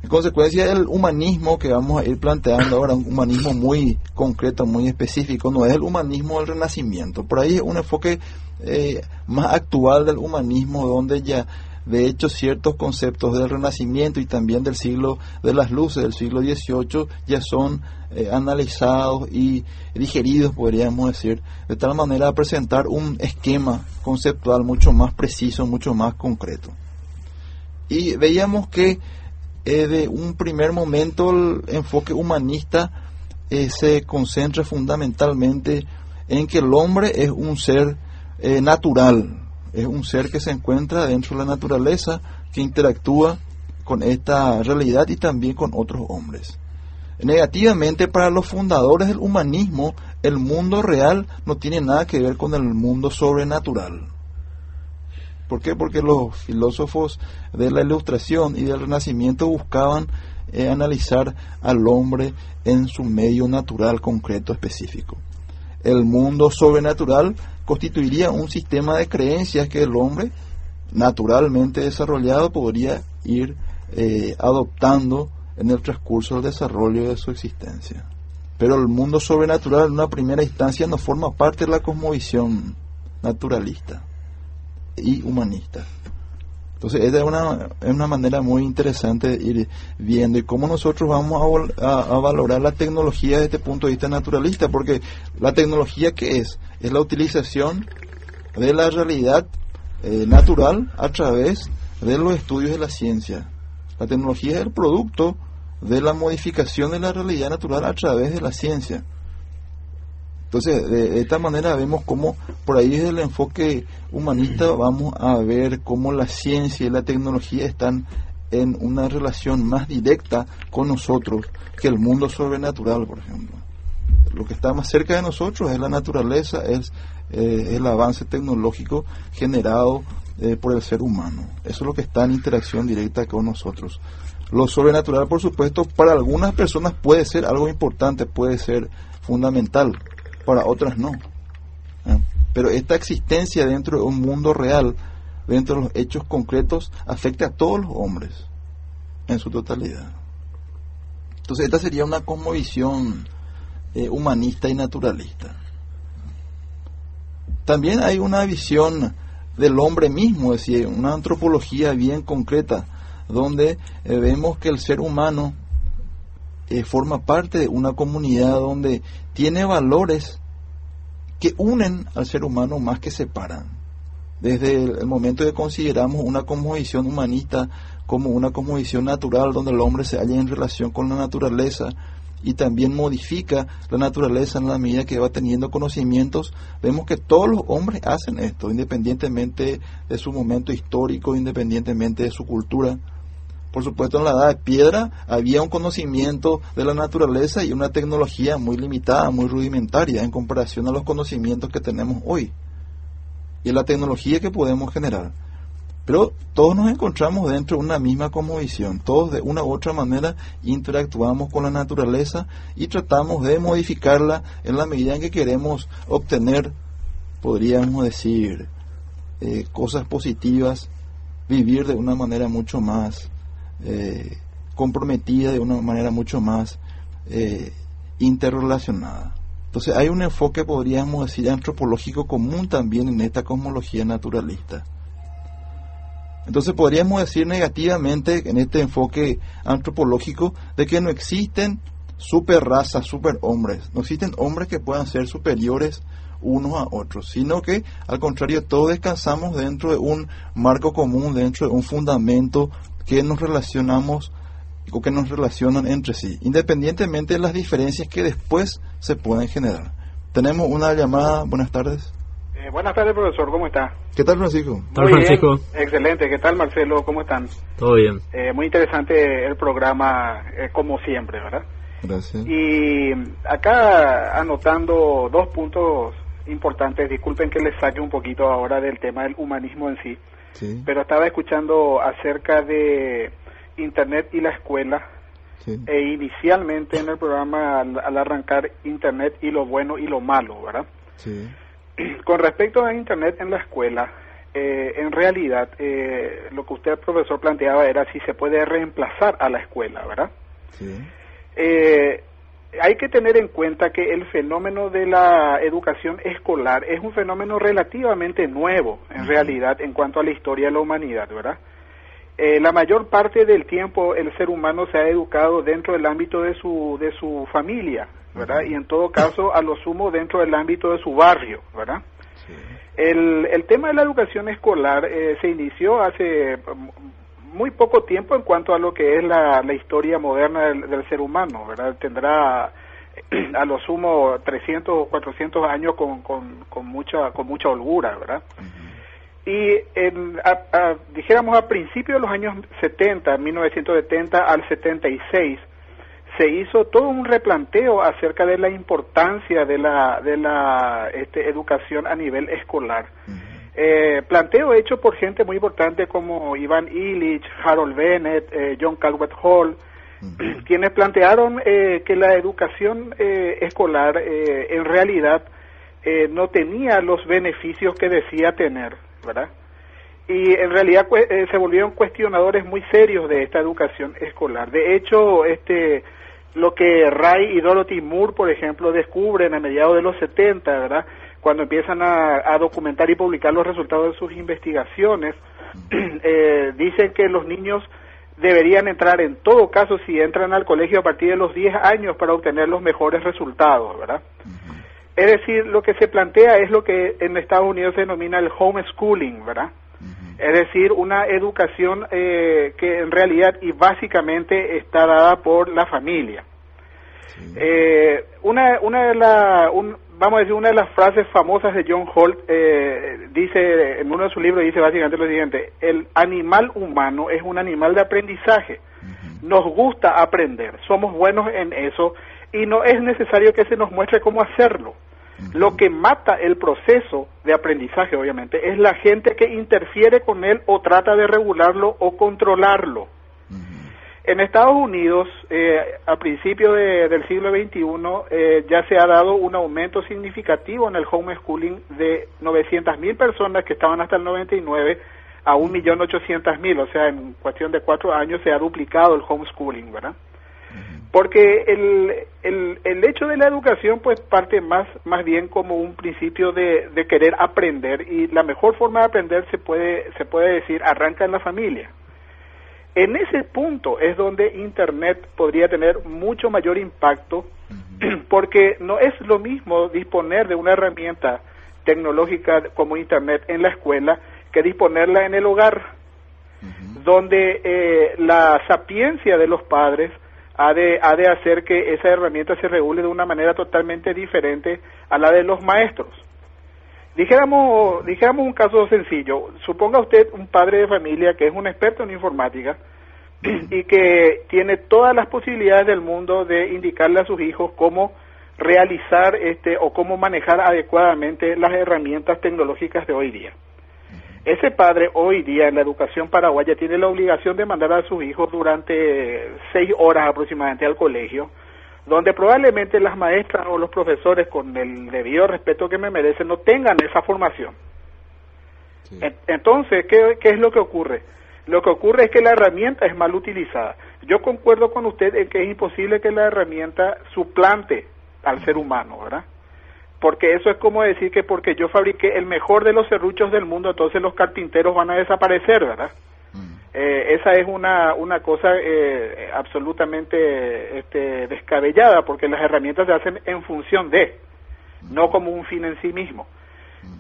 Speaker 1: En consecuencia, el humanismo que vamos a ir planteando ahora, un humanismo muy concreto, muy específico, no es el humanismo del renacimiento. Por ahí es un enfoque eh, más actual del humanismo, donde ya, de hecho, ciertos conceptos del renacimiento y también del siglo de las luces, del siglo XVIII, ya son eh, analizados y digeridos, podríamos decir, de tal manera a presentar un esquema conceptual mucho más preciso, mucho más concreto. Y veíamos que eh, de un primer momento el enfoque humanista eh, se concentra fundamentalmente en que el hombre es un ser eh, natural, es un ser que se encuentra dentro de la naturaleza, que interactúa con esta realidad y también con otros hombres. Negativamente, para los fundadores del humanismo, el mundo real no tiene nada que ver con el mundo sobrenatural. ¿Por qué? Porque los filósofos de la Ilustración y del Renacimiento buscaban eh, analizar al hombre en su medio natural concreto específico. El mundo sobrenatural constituiría un sistema de creencias que el hombre naturalmente desarrollado podría ir eh, adoptando en el transcurso del desarrollo de su existencia. Pero el mundo sobrenatural en una primera instancia no forma parte de la cosmovisión naturalista y humanista. Entonces, esta es una, es una manera muy interesante de ir viendo y cómo nosotros vamos a- a valorar la tecnología desde este punto de vista naturalista, porque la tecnología que es, es la utilización de la realidad eh, natural a través de los estudios de la ciencia. La tecnología es el producto de la modificación de la realidad natural a través de la ciencia. Entonces, de, esta manera vemos cómo, por ahí desde el enfoque humanista, vamos a ver cómo la ciencia y la tecnología están en una relación más directa con nosotros que el mundo sobrenatural, por ejemplo. Lo que está más cerca de nosotros es la naturaleza, es eh, el avance tecnológico generado eh, por el ser humano. Eso es lo que está en interacción directa con nosotros. Lo sobrenatural, por supuesto, para algunas personas puede ser algo importante, puede ser fundamental, para otras no. Pero esta existencia dentro de un mundo real, dentro de los hechos concretos, afecta a todos los hombres en su totalidad. Entonces, esta sería una cosmovisión eh, humanista y naturalista. También hay una visión del hombre mismo, es decir, una antropología bien concreta, donde eh, vemos que el ser humano eh, forma parte de una comunidad donde tiene valores que unen al ser humano más que separan. Desde el, momento que consideramos una cosmovisión humanista como una cosmovisión natural donde el hombre se halla en relación con la naturaleza y también modifica la naturaleza en la medida que va teniendo conocimientos, vemos que todos los hombres hacen esto, independientemente de su momento histórico, independientemente de su cultura. Por supuesto, en la edad de piedra había un conocimiento de la naturaleza y una tecnología muy limitada, muy rudimentaria en comparación a los conocimientos que tenemos hoy y la tecnología que podemos generar. Pero todos nos encontramos dentro de una misma cosmovisión, todos de una u otra manera interactuamos con la naturaleza y tratamos de modificarla en la medida en que queremos obtener, podríamos decir, eh, cosas positivas, vivir de una manera mucho más eh, comprometida, de una manera mucho más eh, interrelacionada. Entonces hay un enfoque, podríamos decir, antropológico común también en esta cosmología naturalista. Entonces podríamos decir negativamente en este enfoque antropológico de que no existen super razas, super hombres, no existen hombres que puedan ser superiores unos a otros, sino que al contrario todos descansamos dentro de un marco común, dentro de un fundamento que nos relacionamos o que nos relacionan entre sí, independientemente de las diferencias que después se pueden generar. Tenemos una llamada, buenas tardes.
Speaker 4: Eh, buenas tardes, profesor, ¿cómo está?
Speaker 1: ¿Qué tal Francisco?
Speaker 2: tal,
Speaker 4: Muy bien,
Speaker 2: Francisco?
Speaker 4: excelente. ¿Qué tal, Marcelo? ¿Cómo están?
Speaker 2: Todo bien.
Speaker 4: Eh, muy interesante el programa, eh, como siempre, ¿verdad?
Speaker 1: Gracias.
Speaker 4: Y acá anotando dos puntos importantes, disculpen que les saque un poquito ahora del tema del humanismo en sí,
Speaker 1: Sí,
Speaker 4: pero estaba escuchando acerca de Internet y la escuela,
Speaker 1: sí.
Speaker 4: e inicialmente en el programa al, al arrancar Internet y lo bueno y lo malo, ¿verdad?
Speaker 1: Sí.
Speaker 4: Con respecto a Internet en la escuela, eh, en realidad eh, lo que usted, profesor, planteaba era si se puede reemplazar a la escuela, ¿verdad?
Speaker 1: Sí.
Speaker 4: Eh, hay que tener en cuenta que el fenómeno de la educación escolar es un fenómeno relativamente nuevo, en realidad, en cuanto a la historia de la humanidad, ¿verdad? Eh, la mayor parte del tiempo el ser humano se ha educado dentro del ámbito de su, de su familia, ¿verdad? Y en todo caso, a lo sumo, dentro del ámbito de su barrio, ¿verdad?
Speaker 1: Sí.
Speaker 4: El, el tema de la educación escolar eh, se inició hace muy poco tiempo en cuanto a lo que es la, la historia moderna del, del ser humano, ¿verdad? Tendrá a lo sumo 300 o 400 años con, con, con mucha con mucha holgura, ¿verdad? Y en, a- a- dijéramos a principios de los años 70, 1970 al 76, se hizo todo un replanteo acerca de la importancia de la, de la este, educación a nivel escolar. Eh, planteo hecho por gente muy importante como Iván Illich, Harold Bennett, eh, John Calvert Hall, quienes plantearon eh, que la educación eh, escolar eh, en realidad eh, no tenía los beneficios que decía tener, ¿verdad? Y en realidad se volvieron cuestionadores muy serios de esta educación escolar. De hecho, este lo que Ray y Dorothy Moore, por ejemplo, descubren a mediados de los 70, ¿verdad? Cuando empiezan a, a documentar y publicar los resultados de sus investigaciones, eh, dicen que los niños deberían entrar en todo caso si entran al colegio a partir de los 10 años para obtener los mejores resultados, ¿verdad? Es decir, lo que se plantea es lo que en Estados Unidos se denomina el homeschooling, ¿verdad? Es decir, una educación eh, que en realidad y básicamente está dada por la familia.
Speaker 1: Sí.
Speaker 4: Eh, una, una de la, un- vamos a decir, una de las frases famosas de John Holt eh, dice, en uno de sus libros dice básicamente lo siguiente, el animal humano es un animal de aprendizaje, nos gusta aprender, somos buenos en eso y no es necesario que se nos muestre cómo hacerlo. Lo que mata el proceso de aprendizaje, obviamente, es la gente que interfiere con él o trata de regularlo o controlarlo. En Estados Unidos, eh, a principios de- del siglo XXI, eh, ya se ha dado un aumento significativo en el homeschooling de 900.000 personas que estaban hasta el 99 a 1.800.000, o sea, en cuestión de cuatro años se ha duplicado el homeschooling, ¿verdad? Porque el, el, el hecho de la educación pues parte más, más bien como un principio de, de querer aprender y la mejor forma de aprender se puede, se puede decir arranca en la familia. En ese punto es donde Internet podría tener mucho mayor impacto porque no es lo mismo disponer de una herramienta tecnológica como Internet en la escuela que disponerla en el hogar donde eh, la sapiencia de los padres ha de, ha de hacer que esa herramienta se regule de una manera totalmente diferente a la de los maestros. Dijéramos, dijéramos un caso sencillo. Suponga usted un padre de familia que es un experto en informática y que tiene todas las posibilidades del mundo de indicarle a sus hijos cómo realizar este o cómo manejar adecuadamente las herramientas tecnológicas de hoy día. Ese padre hoy día en la educación paraguaya tiene la obligación de mandar a sus hijos durante seis horas aproximadamente al colegio, donde probablemente las maestras o los profesores, con el debido respeto que me merecen, no tengan esa formación.
Speaker 1: Sí.
Speaker 4: Entonces, ¿qué, ¿qué es lo que ocurre? Lo que ocurre es que la herramienta es mal utilizada. Yo concuerdo con usted en que es imposible que la herramienta suplante al ser humano, ¿verdad? Porque eso es como decir que porque yo fabriqué el mejor de los serruchos del mundo, entonces los carpinteros van a desaparecer, ¿verdad? Eh, esa es una, una cosa eh, absolutamente este, descabellada, porque las herramientas se hacen en función de, no como un fin en sí mismo.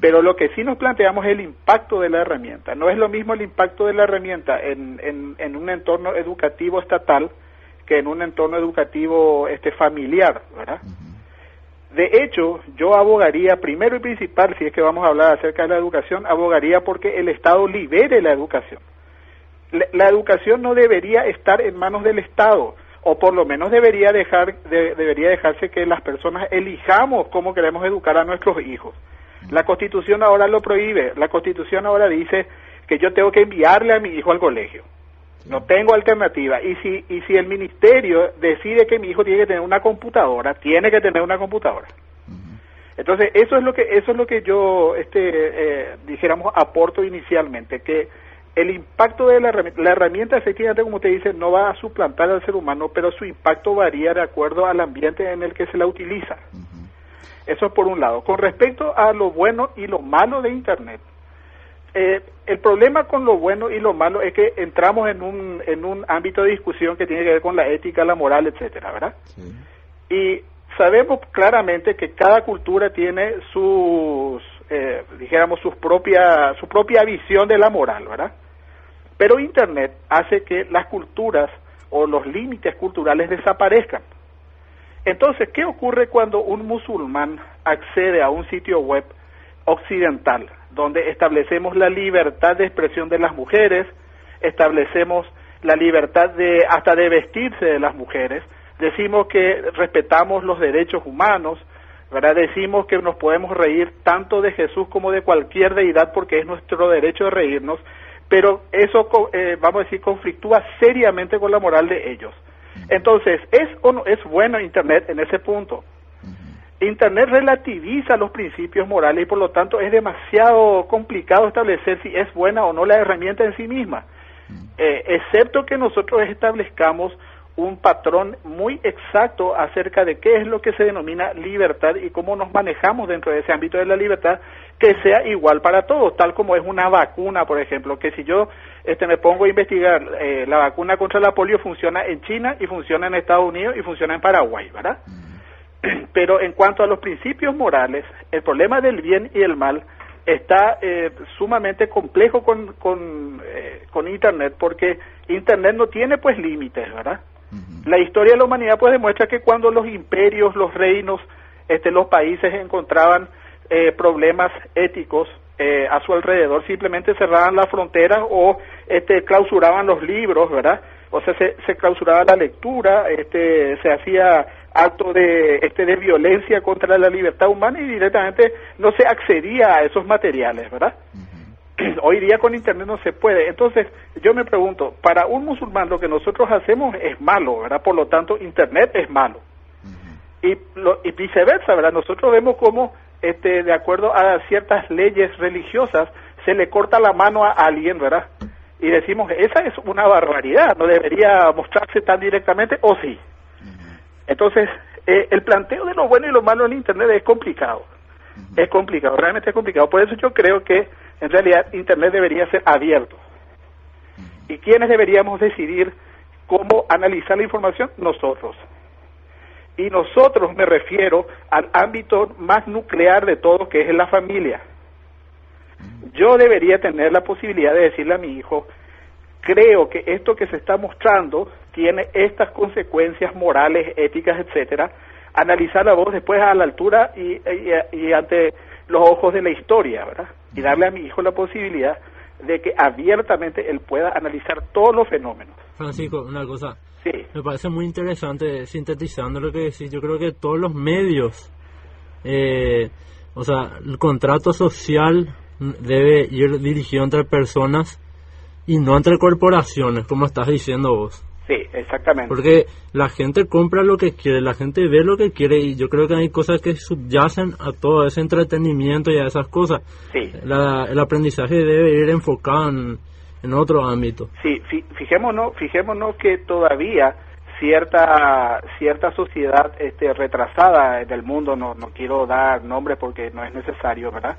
Speaker 4: Pero lo que sí nos planteamos es el impacto de la herramienta. No es lo mismo el impacto de la herramienta en, en, en un entorno educativo estatal que en un entorno educativo este familiar, ¿verdad? De hecho, yo abogaría, primero y principal, si es que vamos a hablar acerca de la educación, abogaría porque el Estado libere la educación. La, educación no debería estar en manos del Estado, o por lo menos debería, dejar, de- debería dejarse que las personas elijamos cómo queremos educar a nuestros hijos. La Constitución ahora lo prohíbe, la Constitución ahora dice que yo tengo que enviarle a mi hijo al colegio. No tengo alternativa. Y si, y si el ministerio decide que mi hijo tiene que tener una computadora, tiene que tener una computadora. Entonces, eso es lo que eso es lo que yo este eh, dijéramos aporto inicialmente que el impacto de la herramienta, la herramienta efectivamente como te dice no va a suplantar al ser humano, pero su impacto varía de acuerdo al ambiente en el que se la utiliza. Eso es por un lado. Con respecto a lo bueno y lo malo de internet, eh, el problema con lo bueno y lo malo es que entramos en un en un ámbito de discusión que tiene que ver con la ética, la moral, etcétera, ¿verdad?
Speaker 1: Sí.
Speaker 4: y sabemos claramente que cada cultura tiene sus eh, dijéramos sus propia su propia visión de la moral verdad pero internet hace que las culturas o los límites culturales desaparezcan entonces qué ocurre cuando un musulmán accede a un sitio web occidental donde establecemos la libertad de expresión de las mujeres establecemos la libertad de hasta de vestirse de las mujeres decimos que respetamos los derechos humanos, ¿verdad? Decimos que nos podemos reír tanto de Jesús como de cualquier deidad porque es nuestro derecho de reírnos, pero eso, eh, vamos a decir, conflictúa seriamente con la moral de ellos. Entonces, ¿es o no es bueno Internet en ese punto? Internet relativiza los principios morales y por lo tanto es demasiado complicado establecer si es buena o no la herramienta en sí misma, Eh, excepto que nosotros establezcamos un patrón muy exacto acerca de qué es lo que se denomina libertad y cómo nos manejamos dentro de ese ámbito de la libertad que sea igual para todos, tal como es una vacuna, por ejemplo, que si yo este me pongo a investigar eh, la vacuna contra la polio funciona en China y funciona en Estados Unidos y funciona en Paraguay, ¿verdad? Pero en cuanto a los principios morales, el problema del bien y el mal está eh, sumamente complejo con, con, eh, con Internet porque Internet no tiene pues límites, ¿verdad? La historia de la humanidad pues demuestra que cuando los imperios, los reinos, este, los países encontraban eh, problemas éticos eh, a su alrededor, simplemente cerraban las fronteras o este, clausuraban los libros, ¿verdad? O sea, se, se clausuraba la lectura, este, se hacía acto de, este, de violencia contra la libertad humana y directamente no se accedía a esos materiales, ¿verdad? Hoy día con Internet no se puede. Entonces, yo me pregunto, para un musulmán lo que nosotros hacemos es malo, ¿verdad? Por lo tanto, Internet es malo. Y, lo- y viceversa, ¿verdad? Nosotros vemos cómo, este, de acuerdo a ciertas leyes religiosas, se le corta la mano a alguien, ¿verdad? Y decimos, esa es una barbaridad, no debería mostrarse tan directamente, o sí. Entonces, eh, el planteo de lo bueno y lo malo en Internet es complicado. Es complicado, realmente es complicado. Por eso yo creo que en realidad Internet debería ser abierto. ¿Y quiénes deberíamos decidir cómo analizar la información? Nosotros. Y nosotros me refiero al ámbito más nuclear de todo, que es la familia. Yo debería tener la posibilidad de decirle a mi hijo, creo que esto que se está mostrando tiene estas consecuencias morales, éticas, etcétera, analizar a vos después a la altura y, y- y ante los ojos de la historia, ¿verdad? Y darle a mi hijo la posibilidad de que abiertamente él pueda analizar todos los fenómenos.
Speaker 2: Francisco, una cosa,
Speaker 4: Sí,
Speaker 2: me parece muy interesante sintetizando lo que decís. Yo creo que todos los medios, eh, o sea, el contrato social debe ir dirigido entre personas y no entre corporaciones, como estás diciendo vos.
Speaker 4: Sí, exactamente.
Speaker 2: Porque la gente compra lo que quiere, la gente ve lo que quiere y yo creo que hay cosas que subyacen a todo ese entretenimiento y a esas cosas.
Speaker 4: Sí.
Speaker 2: La- el aprendizaje debe ir enfocado en, en otro ámbito.
Speaker 4: Sí, fi- fijémonos, fijémonos que todavía cierta cierta sociedad este, retrasada del mundo, no, no quiero dar nombres porque no es necesario, ¿verdad?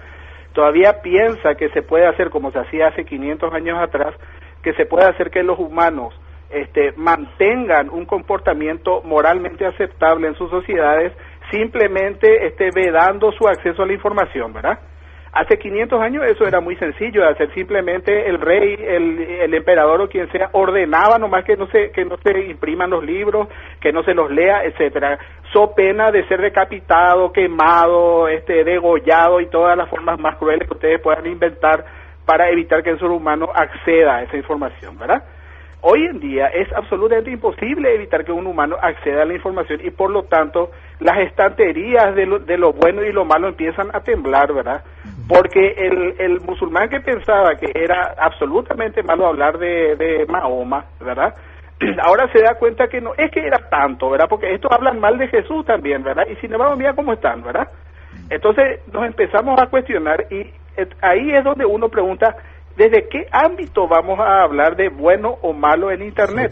Speaker 4: Todavía piensa que se puede hacer como se hacía hace 500 años atrás, que se puede hacer que los humanos este, mantengan un comportamiento moralmente aceptable en sus sociedades simplemente este, vedando su acceso a la información, ¿verdad? Hace 500 años eso era muy sencillo de hacer, simplemente el rey, el, el emperador o quien sea ordenaba nomás que no se que no se impriman los libros, que no se los lea, etcétera. So pena de ser decapitado, quemado, este degollado y todas las formas más crueles que ustedes puedan inventar para evitar que el ser humano acceda a esa información, ¿verdad? Hoy en día es absolutamente imposible evitar que un humano acceda a la información y por lo tanto las estanterías de lo, de lo bueno y lo malo empiezan a temblar, ¿verdad? Porque el, el musulmán que pensaba que era absolutamente malo hablar de, de Mahoma, ¿verdad? Ahora se da cuenta que no es que era tanto, ¿verdad? Porque estos hablan mal de Jesús también, ¿verdad? Y sin embargo, mira cómo están, ¿verdad? Entonces nos empezamos a cuestionar y eh, ahí es donde uno pregunta, ¿desde qué ámbito vamos a hablar de bueno o malo en Internet?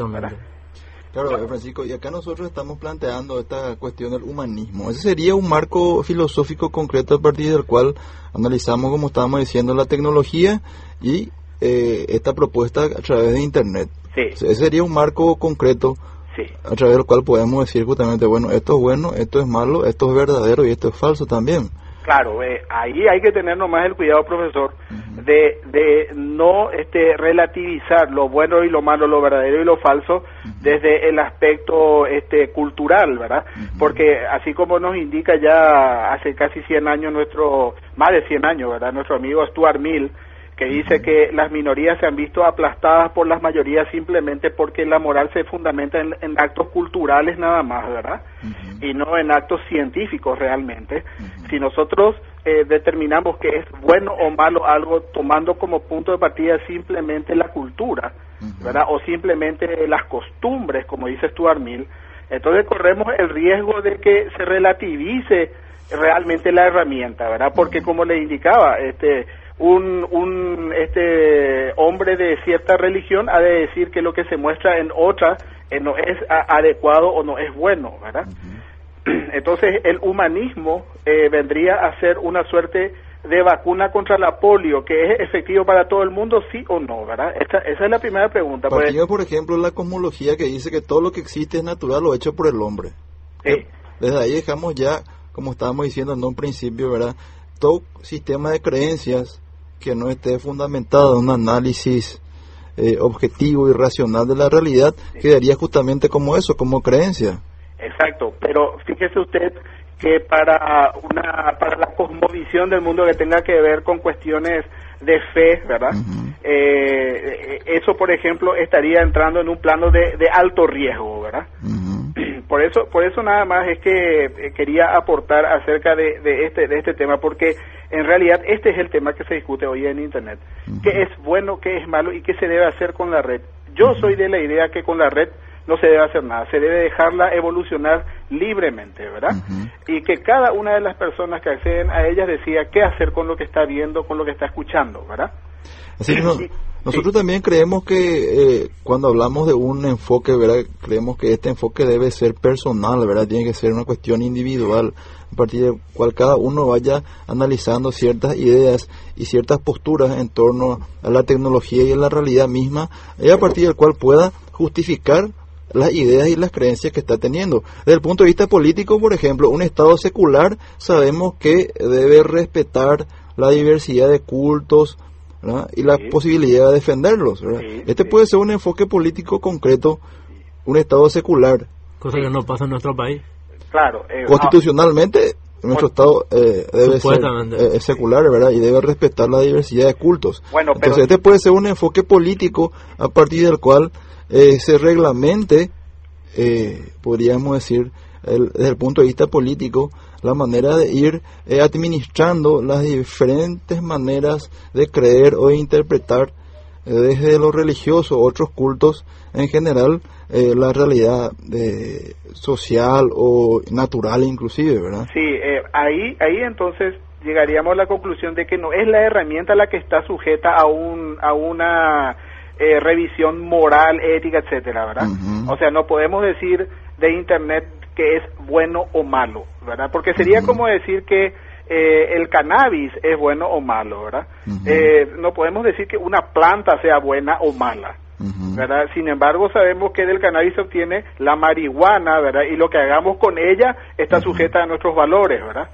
Speaker 1: Claro, eh, Francisco, y acá nosotros estamos planteando esta cuestión del humanismo. Ese sería un marco filosófico concreto a partir del cual analizamos, como estábamos diciendo, la tecnología y eh, esta propuesta a través de Internet.
Speaker 4: Sí,
Speaker 1: Ese sería un marco concreto
Speaker 4: sí.
Speaker 1: a través del cual podemos decir justamente, bueno, esto es bueno, esto es malo, esto es verdadero y esto es falso también.
Speaker 4: Claro, eh, ahí hay que tener nomás el cuidado, profesor, de, de no este, relativizar lo bueno y lo malo, lo verdadero y lo falso desde el aspecto este, cultural, ¿verdad? Porque así como nos indica ya hace casi 100 años nuestro, más de 100 años, ¿verdad? Nuestro amigo Stuart Mill, que dice que las minorías se han visto aplastadas por las mayorías simplemente porque la moral se fundamenta en, en actos culturales nada más, ¿verdad? Y no en actos científicos realmente. Si nosotros eh, determinamos que es bueno o malo algo tomando como punto de partida simplemente la cultura, ¿verdad? O simplemente las costumbres, como dice Stuart Mill, entonces corremos el riesgo de que se relativice realmente la herramienta, ¿verdad? Porque como le indicaba, este un, un este hombre de cierta religión ha de decir que lo que se muestra en otra eh, no es a- adecuado o no es bueno, ¿verdad? Entonces el humanismo eh, vendría a ser una suerte de vacuna contra la polio, que es efectivo para todo el mundo, sí o no, ¿verdad? Esa, esa es la primera pregunta. pues.
Speaker 1: Partiendo, por ejemplo, la cosmología que dice que todo lo que existe es natural o hecho por el hombre.
Speaker 4: Sí.
Speaker 1: Desde ahí dejamos ya, como estábamos diciendo en un principio, ¿verdad? Todo sistema de creencias que no esté fundamentado en un análisis eh, objetivo y racional de la realidad quedaría justamente como eso, como creencia.
Speaker 4: Exacto, pero fíjese usted que para una para la cosmovisión del mundo que tenga que ver con cuestiones de fe, ¿verdad? Eh, eso, por ejemplo, estaría entrando en un plano de, de alto riesgo, ¿verdad?
Speaker 1: Ujú.
Speaker 4: Por eso, por eso nada más es que eh, quería aportar acerca de, de este de este tema, porque en realidad este es el tema que se discute hoy en Internet. ¿Qué es bueno, qué es malo y qué se debe hacer con la red? Yo soy de la idea que con la red no se debe hacer nada, se debe dejarla evolucionar libremente, ¿verdad? Y que cada una de las personas que acceden a ellas decida qué hacer con lo que está viendo, con lo que está escuchando, ¿verdad?
Speaker 1: Así que no- nosotros también creemos que eh, cuando hablamos de un enfoque, ¿verdad? Creemos que este enfoque debe ser personal, ¿verdad? Tiene que ser una cuestión individual, a partir de cual cada uno vaya analizando ciertas ideas y ciertas posturas en torno a la tecnología y a la realidad misma, y a partir del cual pueda justificar las ideas y las creencias que está teniendo. Desde el punto de vista político, por ejemplo, un Estado secular sabemos que debe respetar la diversidad de cultos, ¿verdad? y la
Speaker 4: Sí.
Speaker 1: posibilidad de defenderlos. ¿verdad?
Speaker 4: Sí,
Speaker 1: este
Speaker 4: sí.
Speaker 1: puede ser un enfoque político concreto, un Estado secular.
Speaker 2: Cosa que no pasa en nuestro país.
Speaker 4: Claro. eh,
Speaker 1: Constitucionalmente, nuestro Estado eh, debe ser eh, secular ¿verdad? y debe respetar la diversidad de cultos.
Speaker 4: Bueno, pero-
Speaker 1: Entonces, este puede ser un enfoque político a partir del cual eh, se reglamente, eh, podríamos decir, el- desde el punto de vista político, la manera de ir eh, administrando las diferentes maneras de creer o de interpretar eh, desde lo religioso, otros cultos en general, eh, la realidad de, social o natural inclusive, ¿verdad?
Speaker 4: Sí, eh, ahí, ahí entonces llegaríamos a la conclusión de que no es la herramienta la que está sujeta a un, a una eh, revisión moral, ética, etcétera, ¿verdad? O sea, no podemos decir de Internet que es bueno o malo, ¿verdad? Porque sería como decir que eh, el cannabis es bueno o malo, ¿verdad? Eh, no podemos decir que una planta sea buena o mala. ¿verdad? Sin embargo, sabemos que del cannabis se obtiene la marihuana, ¿verdad? Y lo que hagamos con ella está sujeta a nuestros valores, ¿verdad?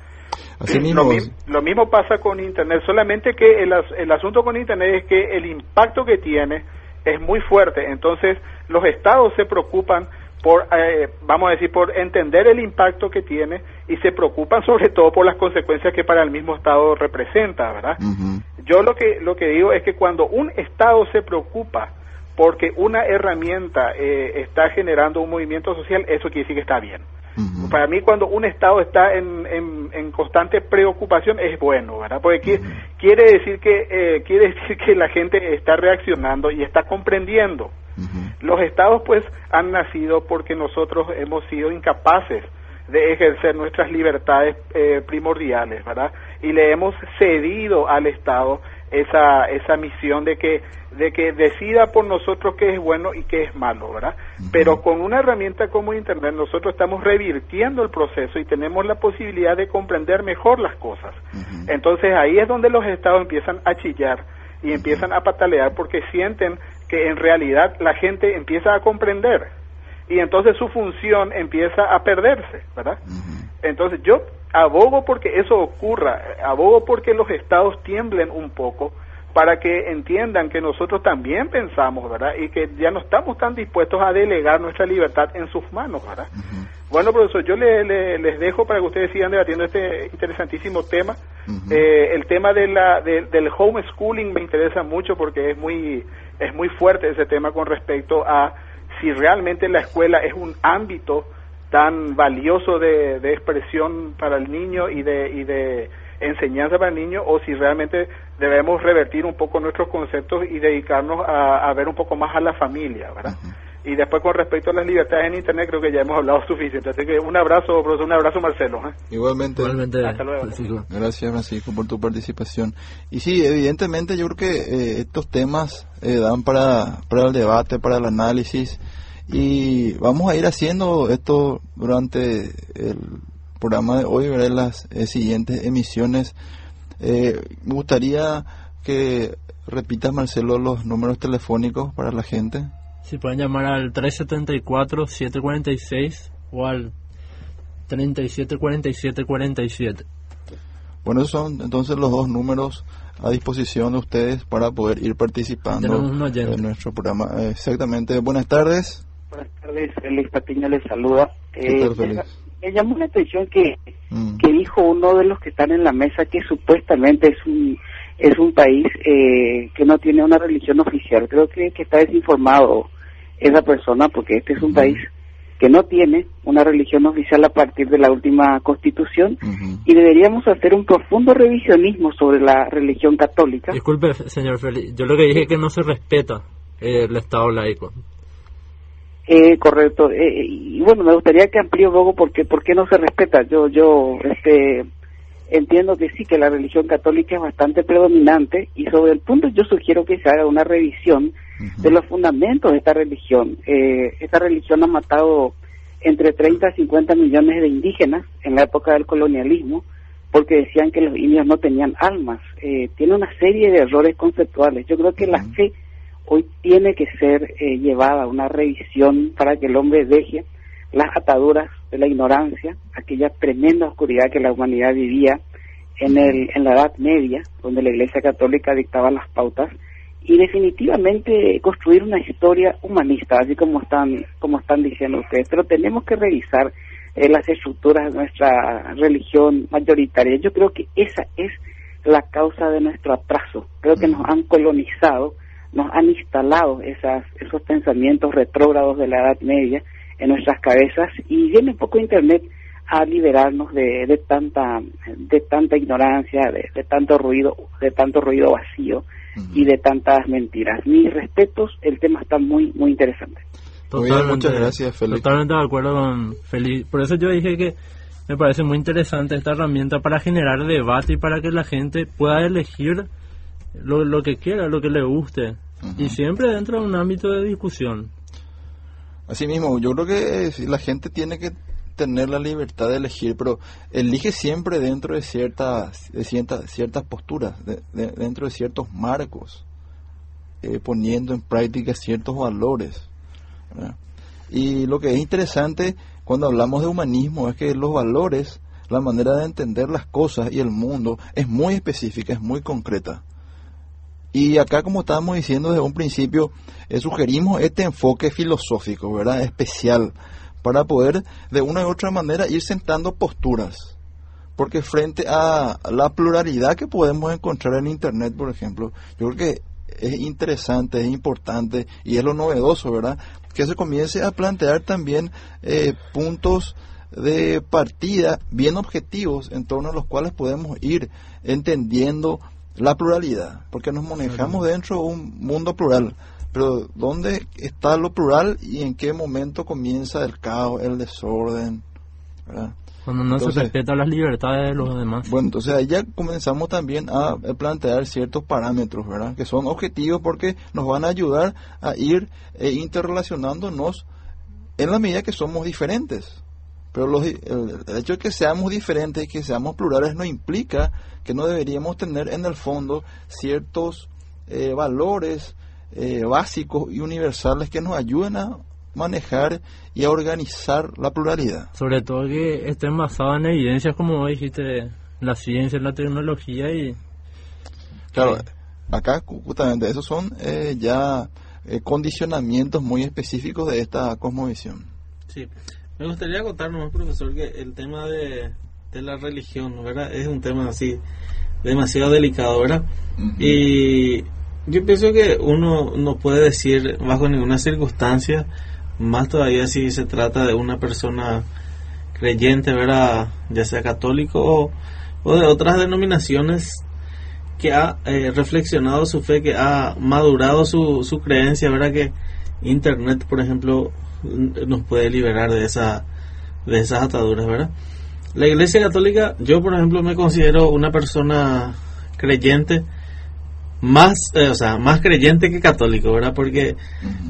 Speaker 1: Así mismo,
Speaker 4: Lo, lo mismo pasa con Internet, solamente que el, as- el asunto con Internet es que el impacto que tiene es muy fuerte, entonces los estados se preocupan por, eh, vamos a decir, por entender el impacto que tiene y se preocupan sobre todo por las consecuencias que para el mismo estado representa, ¿verdad? Yo lo que lo que digo es que cuando un Estado se preocupa porque una herramienta eh, está generando un movimiento social, eso quiere decir que está bien. Para mí, cuando un Estado está en, en, en constante preocupación, es bueno, ¿verdad? Porque qui- quiere decir que eh, quiere decir que la gente está reaccionando y está comprendiendo. Los estados pues han nacido porque nosotros hemos sido incapaces de ejercer nuestras libertades eh, primordiales, ¿verdad? Y le hemos cedido al Estado esa esa misión de que de que decida por nosotros qué es bueno y qué es malo, ¿verdad? Pero con una herramienta como Internet nosotros estamos revirtiendo el proceso y tenemos la posibilidad de comprender mejor las cosas. Entonces ahí es donde los estados empiezan a chillar y empiezan a patalear porque sienten que en realidad la gente empieza a comprender y entonces su función empieza a perderse, ¿verdad? Entonces yo abogo porque eso ocurra, abogo porque los estados tiemblen un poco para que entiendan que nosotros también pensamos, ¿verdad? Y que ya no estamos tan dispuestos a delegar nuestra libertad en sus manos, ¿verdad? Bueno, profesor, yo le- le- les dejo para que ustedes sigan debatiendo este interesantísimo tema. Eh, el tema de la, de- del homeschooling me interesa mucho porque es muy, es muy fuerte ese tema con respecto a si realmente la escuela es un ámbito tan valioso de, de expresión para el niño y de, y de enseñanza para el niño o si realmente debemos revertir un poco nuestros conceptos y dedicarnos a, ver un poco más a la familia, ¿verdad? Y después con respecto a las libertades en Internet creo que ya hemos hablado suficiente. Así que un abrazo, profesor, un abrazo, Marcelo. ¿eh?
Speaker 1: Igualmente.
Speaker 2: Igualmente,
Speaker 4: Hasta luego.
Speaker 2: Francisco.
Speaker 1: Gracias, Francisco, por tu participación. Y sí, evidentemente yo creo que eh, estos temas eh, dan para, para el debate, para el análisis. Y vamos a ir haciendo esto durante el programa de hoy, veré las eh, siguientes emisiones. Eh, me gustaría que repitas, Marcelo, los números telefónicos para la gente.
Speaker 2: Si pueden llamar al 374-746 o al 3747-47.
Speaker 1: Bueno, esos son entonces los dos números a disposición de ustedes para poder ir participando en nuestro programa. Exactamente. Buenas tardes.
Speaker 5: Buenas tardes, Félix Patiño les saluda.
Speaker 1: ¿Qué tal,
Speaker 5: Eh, me, me llamó la atención que,
Speaker 1: Mm.
Speaker 5: que dijo uno de los que están en la mesa que supuestamente es un es un país eh, que no tiene una religión oficial. Creo que, que está desinformado esa persona porque este es un país que no tiene una religión oficial a partir de la última constitución y deberíamos hacer un profundo revisionismo sobre la religión católica.
Speaker 2: Disculpe, señor Félix, yo lo que dije es que no se respeta eh, el Estado laico.
Speaker 5: Eh, correcto. Eh, y bueno, me gustaría que amplíe un poco porque por qué no se respeta. Yo yo este entiendo que sí que la religión católica es bastante predominante y sobre el punto yo sugiero que se haga una revisión de los fundamentos de esta religión. Eh, esta religión ha matado entre 30 a 50 millones de indígenas en la época del colonialismo porque decían que los indios no tenían almas. Eh, tiene una serie de errores conceptuales. Yo creo que la fe hoy tiene que ser eh, llevada a una revisión para que el hombre deje las ataduras de la ignorancia, aquella tremenda oscuridad que la humanidad vivía en, el, en la Edad Media, donde la Iglesia Católica dictaba las pautas, y definitivamente construir una historia humanista, así como están, como están diciendo ustedes. Pero tenemos que revisar eh, las estructuras de nuestra religión mayoritaria. Yo creo que esa es la causa de nuestro atraso. Creo que nos han colonizado, nos han instalado esas, esos pensamientos retrógrados de la Edad Media en nuestras cabezas y viene un poco Internet a liberarnos de, de tanta de tanta ignorancia, de, de tanto ruido, de tanto ruido vacío y de tantas mentiras. Mis respetos, el tema está muy muy interesante.
Speaker 1: Bien, muchas gracias, Félix.
Speaker 2: Totalmente de acuerdo con Félix. Por eso yo dije que me parece muy interesante esta herramienta para generar debate y para que la gente pueda elegir lo, lo que quiera, lo que le guste. Y siempre dentro de un ámbito de discusión.
Speaker 1: Asimismo, yo creo que sí, la gente tiene que tener la libertad de elegir, pero elige siempre dentro de ciertas, de ciertas, ciertas posturas, de- de- dentro de ciertos marcos, eh, poniendo en práctica ciertos valores. Y lo que es interesante cuando hablamos de humanismo es que los valores, la manera de entender las cosas y el mundo es muy específica, es muy concreta. Y acá, como estábamos diciendo desde un principio, eh, sugerimos este enfoque filosófico, ¿verdad? Especial, para poder de una u otra manera ir sentando posturas. Porque frente a la pluralidad que podemos encontrar en Internet, por ejemplo, yo creo que es interesante, es importante y es lo novedoso, ¿verdad? Que se comience a plantear también eh, puntos de partida bien objetivos en torno a los cuales podemos ir entendiendo la pluralidad, porque nos manejamos dentro de un mundo plural. Pero ¿dónde está lo plural y en qué momento comienza el caos, el desorden? ¿verdad?
Speaker 2: Cuando no
Speaker 1: Entonces-
Speaker 2: se respeta las libertades de los demás.
Speaker 1: Bueno, entonces ahí ya comenzamos también a plantear ciertos parámetros, ¿verdad? Que son objetivos porque nos van a ayudar a ir eh, interrelacionándonos en la medida que somos diferentes. Pero los di- el, el hecho de que seamos diferentes y que seamos plurales no implica que no deberíamos tener en el fondo ciertos eh, valores eh, básicos y universales que nos ayuden a manejar y a organizar la pluralidad.
Speaker 2: Sobre todo que estén basados en evidencias, como dijiste, la ciencia, la tecnología y
Speaker 1: Claro, acá ju- justamente esos son eh, ya eh, condicionamientos muy específicos de esta cosmovisión.
Speaker 3: Sí, me gustaría contar nomás, profesor, que el tema de, de la religión, ¿verdad? Es un tema así demasiado delicado, ¿verdad? Y yo pienso que uno no puede decir bajo ninguna circunstancia, más todavía si se trata de una persona creyente, ¿verdad? Ya sea católico o, o de otras denominaciones que ha eh, reflexionado su fe, que ha madurado su, su creencia, ¿verdad? Que Internet, por ejemplo, nos puede liberar de esa de esas ataduras, ¿verdad? La Iglesia Católica, yo por ejemplo me considero una persona creyente, más, eh, o sea, más creyente que católico, ¿verdad? Porque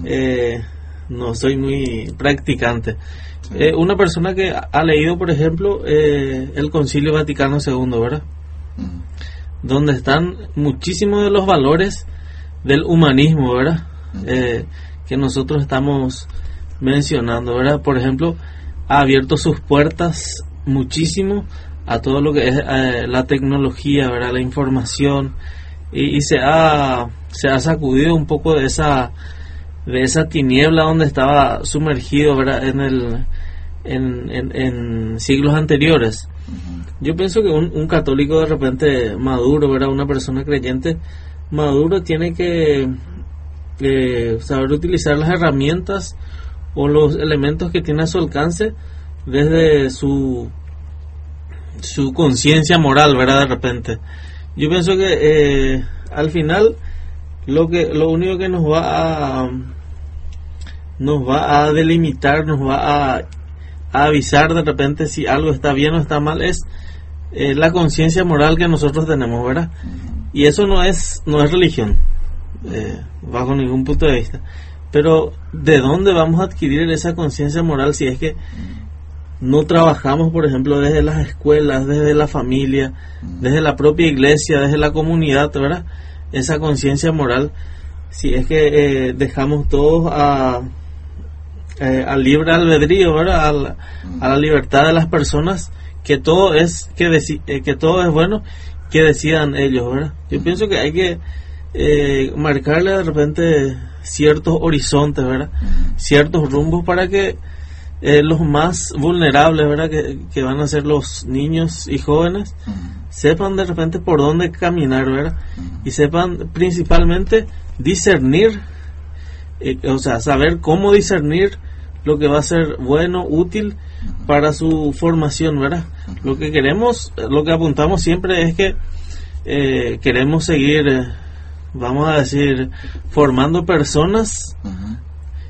Speaker 3: eh, no soy muy practicante. Eh, una persona que ha leído, por ejemplo, el Concilio Vaticano II, ¿verdad? donde están muchísimos de los valores del humanismo, ¿verdad? Que nosotros estamos mencionando, ¿verdad? Por ejemplo, ha abierto sus puertas muchísimo a todo lo que es eh, la tecnología, ¿verdad? La información y, y se ha se ha sacudido un poco de esa de esa tiniebla donde estaba sumergido, ¿verdad? En el en, en- en siglos anteriores. Yo pienso que un, un católico de repente maduro, ¿verdad? Una persona creyente maduro tiene que eh, saber utilizar las herramientas o los elementos que tiene a su alcance desde su su conciencia moral, ¿verdad? De repente. Yo pienso que eh, al final lo que lo único que nos va a nos va a delimitar, nos va a, avisar de repente si algo está bien o está mal es eh, la conciencia moral que nosotros tenemos, ¿verdad? Y eso no es no es religión, eh, bajo ningún punto de vista. Pero ¿de dónde vamos a adquirir esa conciencia moral si es que no trabajamos, por ejemplo, desde las escuelas, desde la familia, desde la propia iglesia, desde la comunidad, ¿verdad? Esa conciencia moral, si es que eh, dejamos todos a, eh, al libre albedrío, ¿verdad? A la, a la libertad de las personas, que todo es que, deci- eh, que todo es bueno, que decidan ellos, ¿verdad? Yo pienso que hay que eh, marcarle de repente ciertos horizontes, ¿verdad? Ciertos rumbos para que eh, los más vulnerables, ¿verdad? Que, que van a ser los niños y jóvenes, sepan de repente por dónde caminar, ¿verdad? Y sepan principalmente discernir, eh, o sea, saber cómo discernir lo que va a ser bueno, útil para su formación, ¿verdad? Lo que queremos, lo que apuntamos siempre es que eh, queremos seguir, eh, vamos a decir, formando personas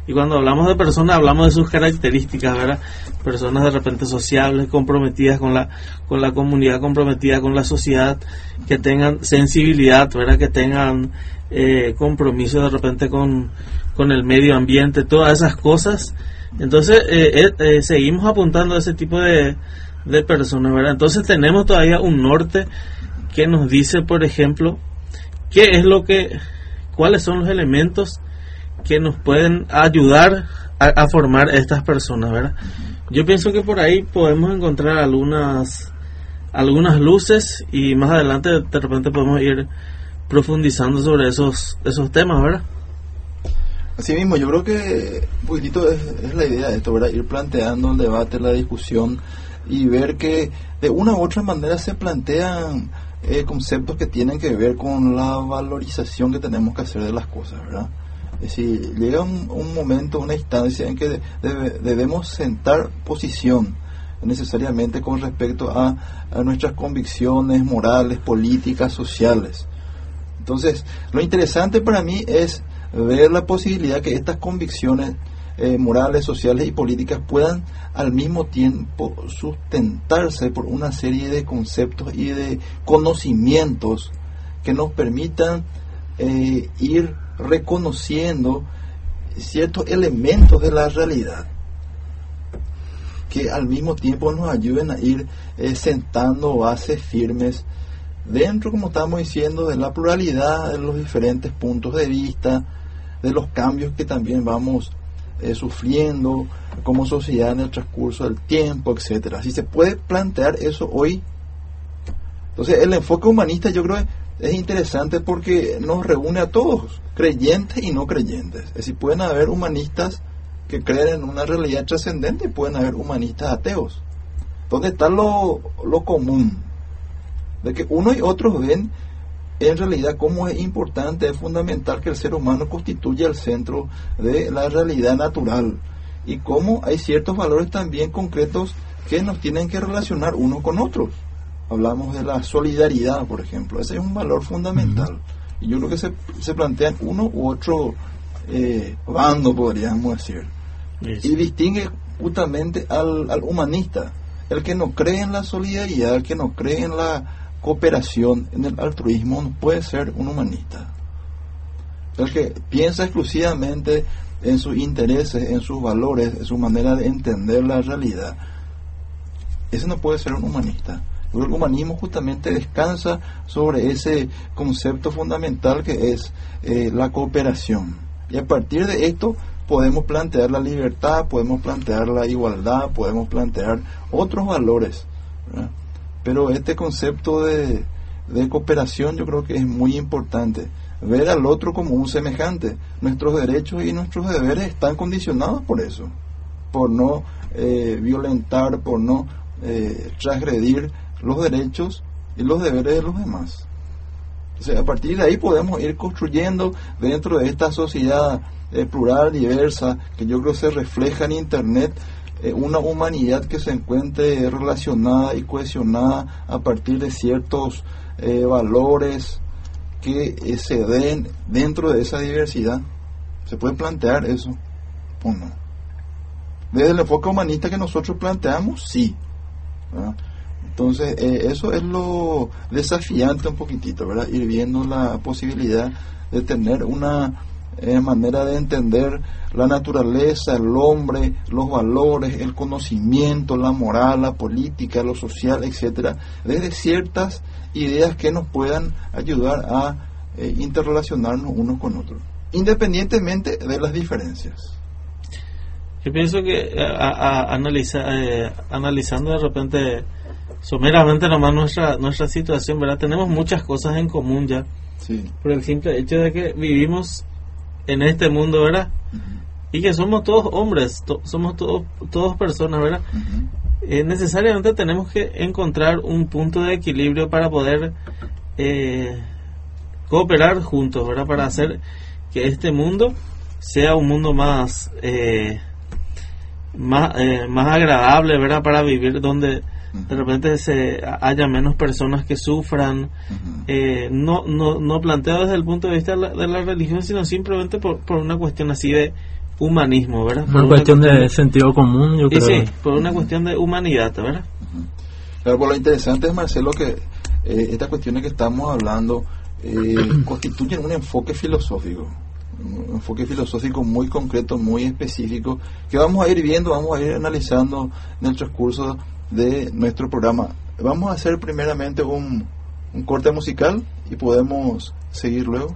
Speaker 3: y cuando hablamos de personas hablamos de sus características, ¿verdad? Personas de repente sociables, comprometidas con la con la comunidad, comprometidas con la sociedad, que tengan sensibilidad, ¿verdad? Que tengan eh, compromiso de repente con, con el medio ambiente, todas esas cosas. Entonces eh, eh, eh, seguimos apuntando a ese tipo de, de personas, ¿verdad? Entonces tenemos todavía un norte que nos dice, por ejemplo, qué es lo que, cuáles son los elementos que nos pueden ayudar a, formar estas personas, ¿verdad? Yo pienso que por ahí podemos encontrar algunas algunas luces y más adelante de repente podemos ir profundizando sobre esos esos temas, ¿verdad?
Speaker 1: Así mismo, yo creo que un poquitito es, es la idea de esto, ¿verdad? Ir planteando el debate, la discusión y ver que de una u otra manera se plantean eh, conceptos que tienen que ver con la valorización que tenemos que hacer de las cosas, ¿verdad? Es decir, llega un, momento, una instancia en que de- debe- debemos sentar posición necesariamente con respecto a, a nuestras convicciones morales, políticas, sociales. Entonces, lo interesante para mí es ver la posibilidad que estas convicciones eh, morales, sociales y políticas puedan al mismo tiempo sustentarse por una serie de conceptos y de conocimientos que nos permitan eh, ir reconociendo ciertos elementos de la realidad que al mismo tiempo nos ayuden a ir eh, sentando bases firmes dentro, como estamos diciendo, de la pluralidad de los diferentes puntos de vista, de los cambios que también vamos eh, sufriendo como sociedad en el transcurso del tiempo, etcétera. Si se puede plantear eso hoy, entonces el enfoque humanista yo creo es interesante porque nos reúne a todos, creyentes y no creyentes. Es decir, pueden haber humanistas que creen en una realidad trascendente y pueden haber humanistas ateos. ¿Dónde está lo, lo común? De que uno y otros ven en realidad cómo es importante, es fundamental que el ser humano constituya el centro de la realidad natural y cómo hay ciertos valores también concretos que nos tienen que relacionar uno con otros. Hablamos de la solidaridad, por ejemplo, ese es un valor fundamental. Y yo creo que se, se plantea en uno u otro eh, bando, podríamos decir. Y distingue justamente al, al humanista, el que no cree en la solidaridad, el que no cree en la cooperación, en el altruismo, no puede ser un humanista. El que piensa exclusivamente en sus intereses, en sus valores, en su manera de entender la realidad, ese no puede ser un humanista. El humanismo justamente descansa sobre ese concepto fundamental que es eh, la cooperación. Y a partir de esto podemos plantear la libertad, podemos plantear la igualdad, podemos plantear otros valores. Pero este concepto de, de cooperación yo creo que es muy importante. Ver al otro como un semejante. Nuestros derechos y nuestros deberes están condicionados por eso. Por no eh, violentar, por no eh, transgredir los derechos y los deberes de los demás. O sea, a partir de ahí podemos ir construyendo dentro de esta sociedad eh, plural, diversa, que yo creo se refleja en Internet, eh, una humanidad que se encuentre relacionada y cohesionada a partir de ciertos eh, valores que eh, se den dentro de esa diversidad. ¿Se puede plantear eso o no? Desde el enfoque humanista que nosotros planteamos, sí. Entonces, eso es lo desafiante un poquitito, ¿verdad? Ir viendo la posibilidad de tener una eh, manera de entender la naturaleza, el hombre, los valores, el conocimiento, la moral, la política, lo social, etcétera, desde ciertas ideas que nos puedan ayudar a eh, interrelacionarnos unos con otros, independientemente de las diferencias.
Speaker 3: Yo pienso que eh, a, a- analiza- eh, analizando de repente someramente nomás nuestra nuestra situación, ¿verdad? Tenemos muchas cosas en común ya
Speaker 1: Sí.
Speaker 3: por el simple hecho de que vivimos en este mundo, ¿verdad? Y que somos todos hombres, to- somos todos todos personas, ¿verdad? Eh, necesariamente tenemos que encontrar un punto de equilibrio para poder eh, cooperar juntos, ¿verdad? Para hacer que este mundo sea un mundo más eh, más, eh, más agradable, ¿verdad? Para vivir donde de repente se haya menos personas que sufran. Eh, no, no, no planteo desde el punto de vista de la, de la religión, sino simplemente por, por una cuestión así de humanismo, ¿verdad? Por
Speaker 2: Una cuestión de sentido común, yo
Speaker 3: y
Speaker 2: creo.
Speaker 3: sí, por una cuestión de humanidad, ¿verdad?
Speaker 1: Claro, pues lo interesante es, Marcelo, que eh, estas cuestiones que estamos hablando eh, constituyen un enfoque filosófico, un enfoque filosófico muy concreto, muy específico, que vamos a ir viendo, vamos a ir analizando en el transcurso de nuestro programa. Vamos a hacer primeramente un, un corte musical y podemos seguir luego.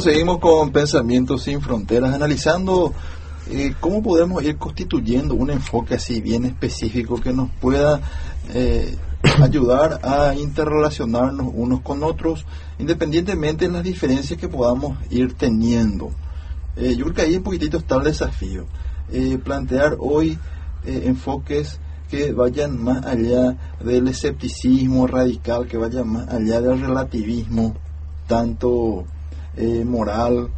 Speaker 1: Seguimos con Pensamientos sin Fronteras, analizando eh, cómo podemos ir constituyendo un enfoque así bien específico que nos pueda eh, ayudar a interrelacionarnos unos con otros, independientemente de las diferencias que podamos ir teniendo. Eh, yo creo que ahí un poquitito está el desafío. Plantear hoy enfoques que vayan más allá del escepticismo radical, que vayan más allá del relativismo, tanto eh, moral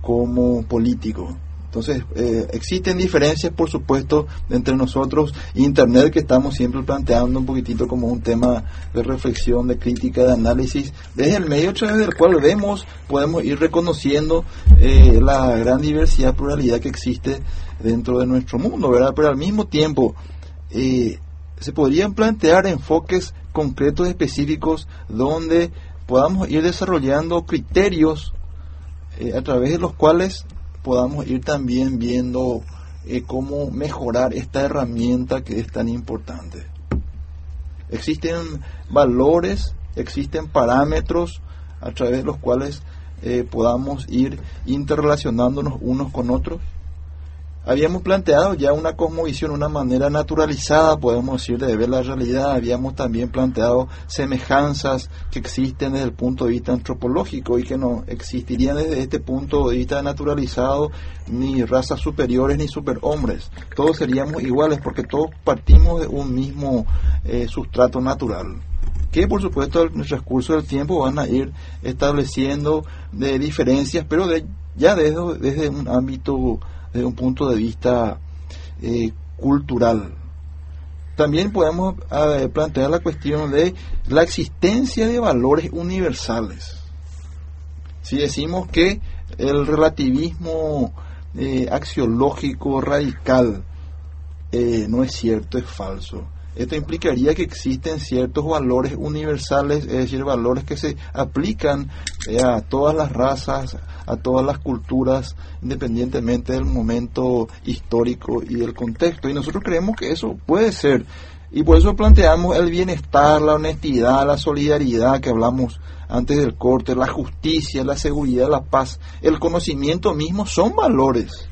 Speaker 1: como político. Entonces, eh, existen diferencias, por supuesto, entre nosotros Internet, que estamos siempre planteando un poquitito como un tema de reflexión, de crítica, de análisis, desde el medio a través del cual vemos, podemos ir reconociendo eh, la gran diversidad, pluralidad que existe dentro de nuestro mundo, ¿verdad? Pero al mismo tiempo, eh, se podrían plantear enfoques concretos, específicos, donde podamos ir desarrollando criterios eh, a través de los cuales podamos ir también viendo eh, cómo mejorar esta herramienta que es tan importante. Existen valores, existen parámetros a través de los cuales eh, podamos ir interrelacionándonos unos con otros. Habíamos planteado ya una cosmovisión, una manera naturalizada, podemos decir, de ver la realidad. Habíamos también planteado semejanzas que existen desde el punto de vista antropológico y que no existirían desde este punto de vista naturalizado ni razas superiores ni superhombres. Todos seríamos iguales porque todos partimos de un mismo eh, sustrato natural que por supuesto en el transcurso del tiempo van a ir estableciendo de diferencias, pero de, ya desde, desde un ámbito desde un punto de vista eh, cultural. También podemos eh, plantear la cuestión de la existencia de valores universales. Si decimos que el relativismo eh, axiológico radical no es cierto, es falso. Esto implicaría que existen ciertos valores universales, es decir, valores que se aplican eh, a todas las razas, a todas las culturas, independientemente del momento histórico y del contexto. Y nosotros creemos que eso puede ser. Y por eso planteamos el bienestar, la honestidad, la solidaridad que hablamos antes del corte, la justicia, la seguridad, la paz, el conocimiento mismo son valores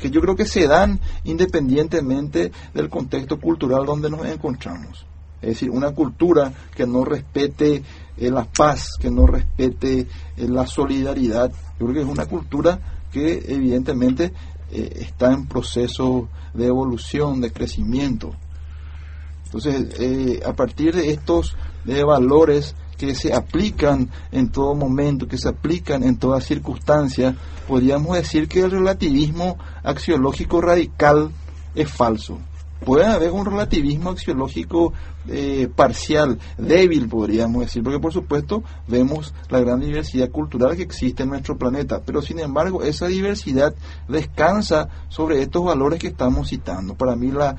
Speaker 1: que yo creo que se dan independientemente del contexto cultural donde nos encontramos. Es decir, una cultura que no respete eh, la paz, que no respete eh, la solidaridad, yo creo que es una cultura que evidentemente eh, está en proceso de evolución, de crecimiento. Entonces, a partir de estos de valores que se aplican en todo momento, que se aplican en toda circunstancia, podríamos decir que el relativismo axiológico radical es falso. Puede haber un relativismo axiológico eh, parcial, débil, podríamos decir, porque por supuesto vemos la gran diversidad cultural que existe en nuestro planeta, pero sin embargo esa diversidad descansa sobre estos valores que estamos citando. Para mí la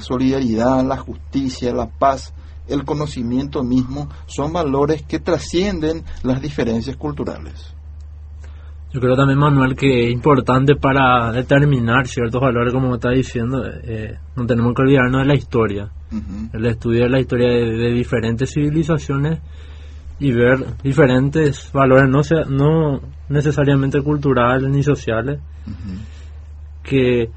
Speaker 1: solidaridad, la justicia, la paz, el conocimiento mismo son valores que trascienden las diferencias culturales.
Speaker 2: Yo creo también, Manuel, que es importante para determinar ciertos valores, como está diciendo, eh, no tenemos que olvidarnos de la historia,
Speaker 1: Ujú.
Speaker 2: el estudio de la historia de, de diferentes civilizaciones y ver diferentes valores, no, sea, no necesariamente culturales ni sociales, que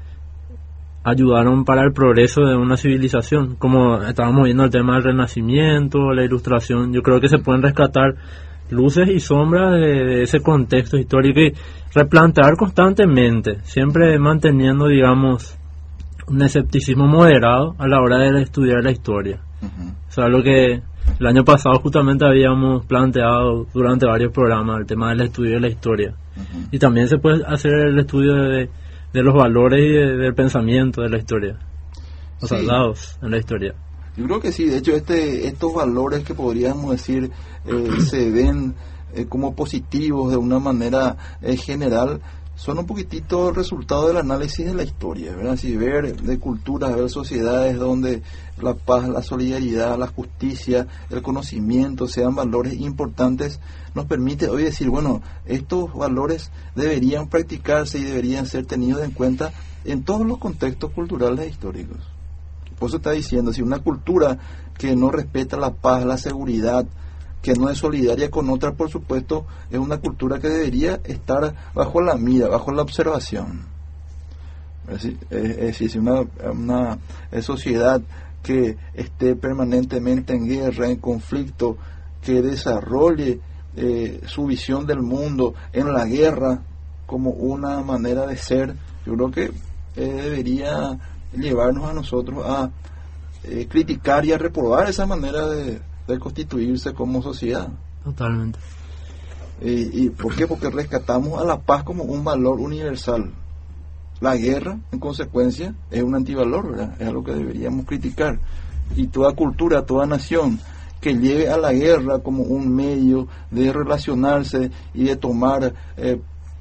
Speaker 2: ayudaron para el progreso de una civilización. Como estábamos viendo el tema del renacimiento, la ilustración, yo creo que se pueden rescatar luces y sombras de, de ese contexto histórico y replantear constantemente, siempre manteniendo, digamos, un escepticismo moderado a la hora de estudiar la historia. O sea, lo que el año pasado justamente habíamos planteado durante varios programas, el tema del estudio de la historia. Y también se puede hacer el estudio de, de los valores y de- del pensamiento de la historia. Los
Speaker 1: Sí.
Speaker 2: soldados en la historia.
Speaker 1: Yo creo que sí, de hecho este, estos valores que podríamos decir eh, se ven eh, como positivos de una manera eh, general son un poquitito el resultado del análisis de la historia, ¿verdad? Si ver de culturas, ver sociedades donde la paz, la solidaridad, la justicia, el conocimiento sean valores importantes, nos permite hoy decir, bueno, estos valores deberían practicarse y deberían ser tenidos en cuenta en todos los contextos culturales e históricos Por eso está diciendo, si una cultura que no respeta la paz, la seguridad, que no es solidaria con otra, por supuesto, es una cultura que debería estar bajo la mira, bajo la observación. Es decir, es- una, una sociedad que esté permanentemente en guerra, en conflicto, que desarrolle eh, su visión del mundo en la guerra como una manera de ser, yo creo que eh, debería llevarnos a nosotros a eh, criticar y a reprobar esa manera de, de constituirse como sociedad.
Speaker 2: Totalmente.
Speaker 1: ¿Y, ¿Y por qué? Porque rescatamos a la paz como un valor universal. La guerra, en consecuencia, es un antivalor, ¿verdad? Es algo que deberíamos criticar. Y toda cultura, toda nación que lleve a la guerra como un medio de relacionarse y de tomar eh,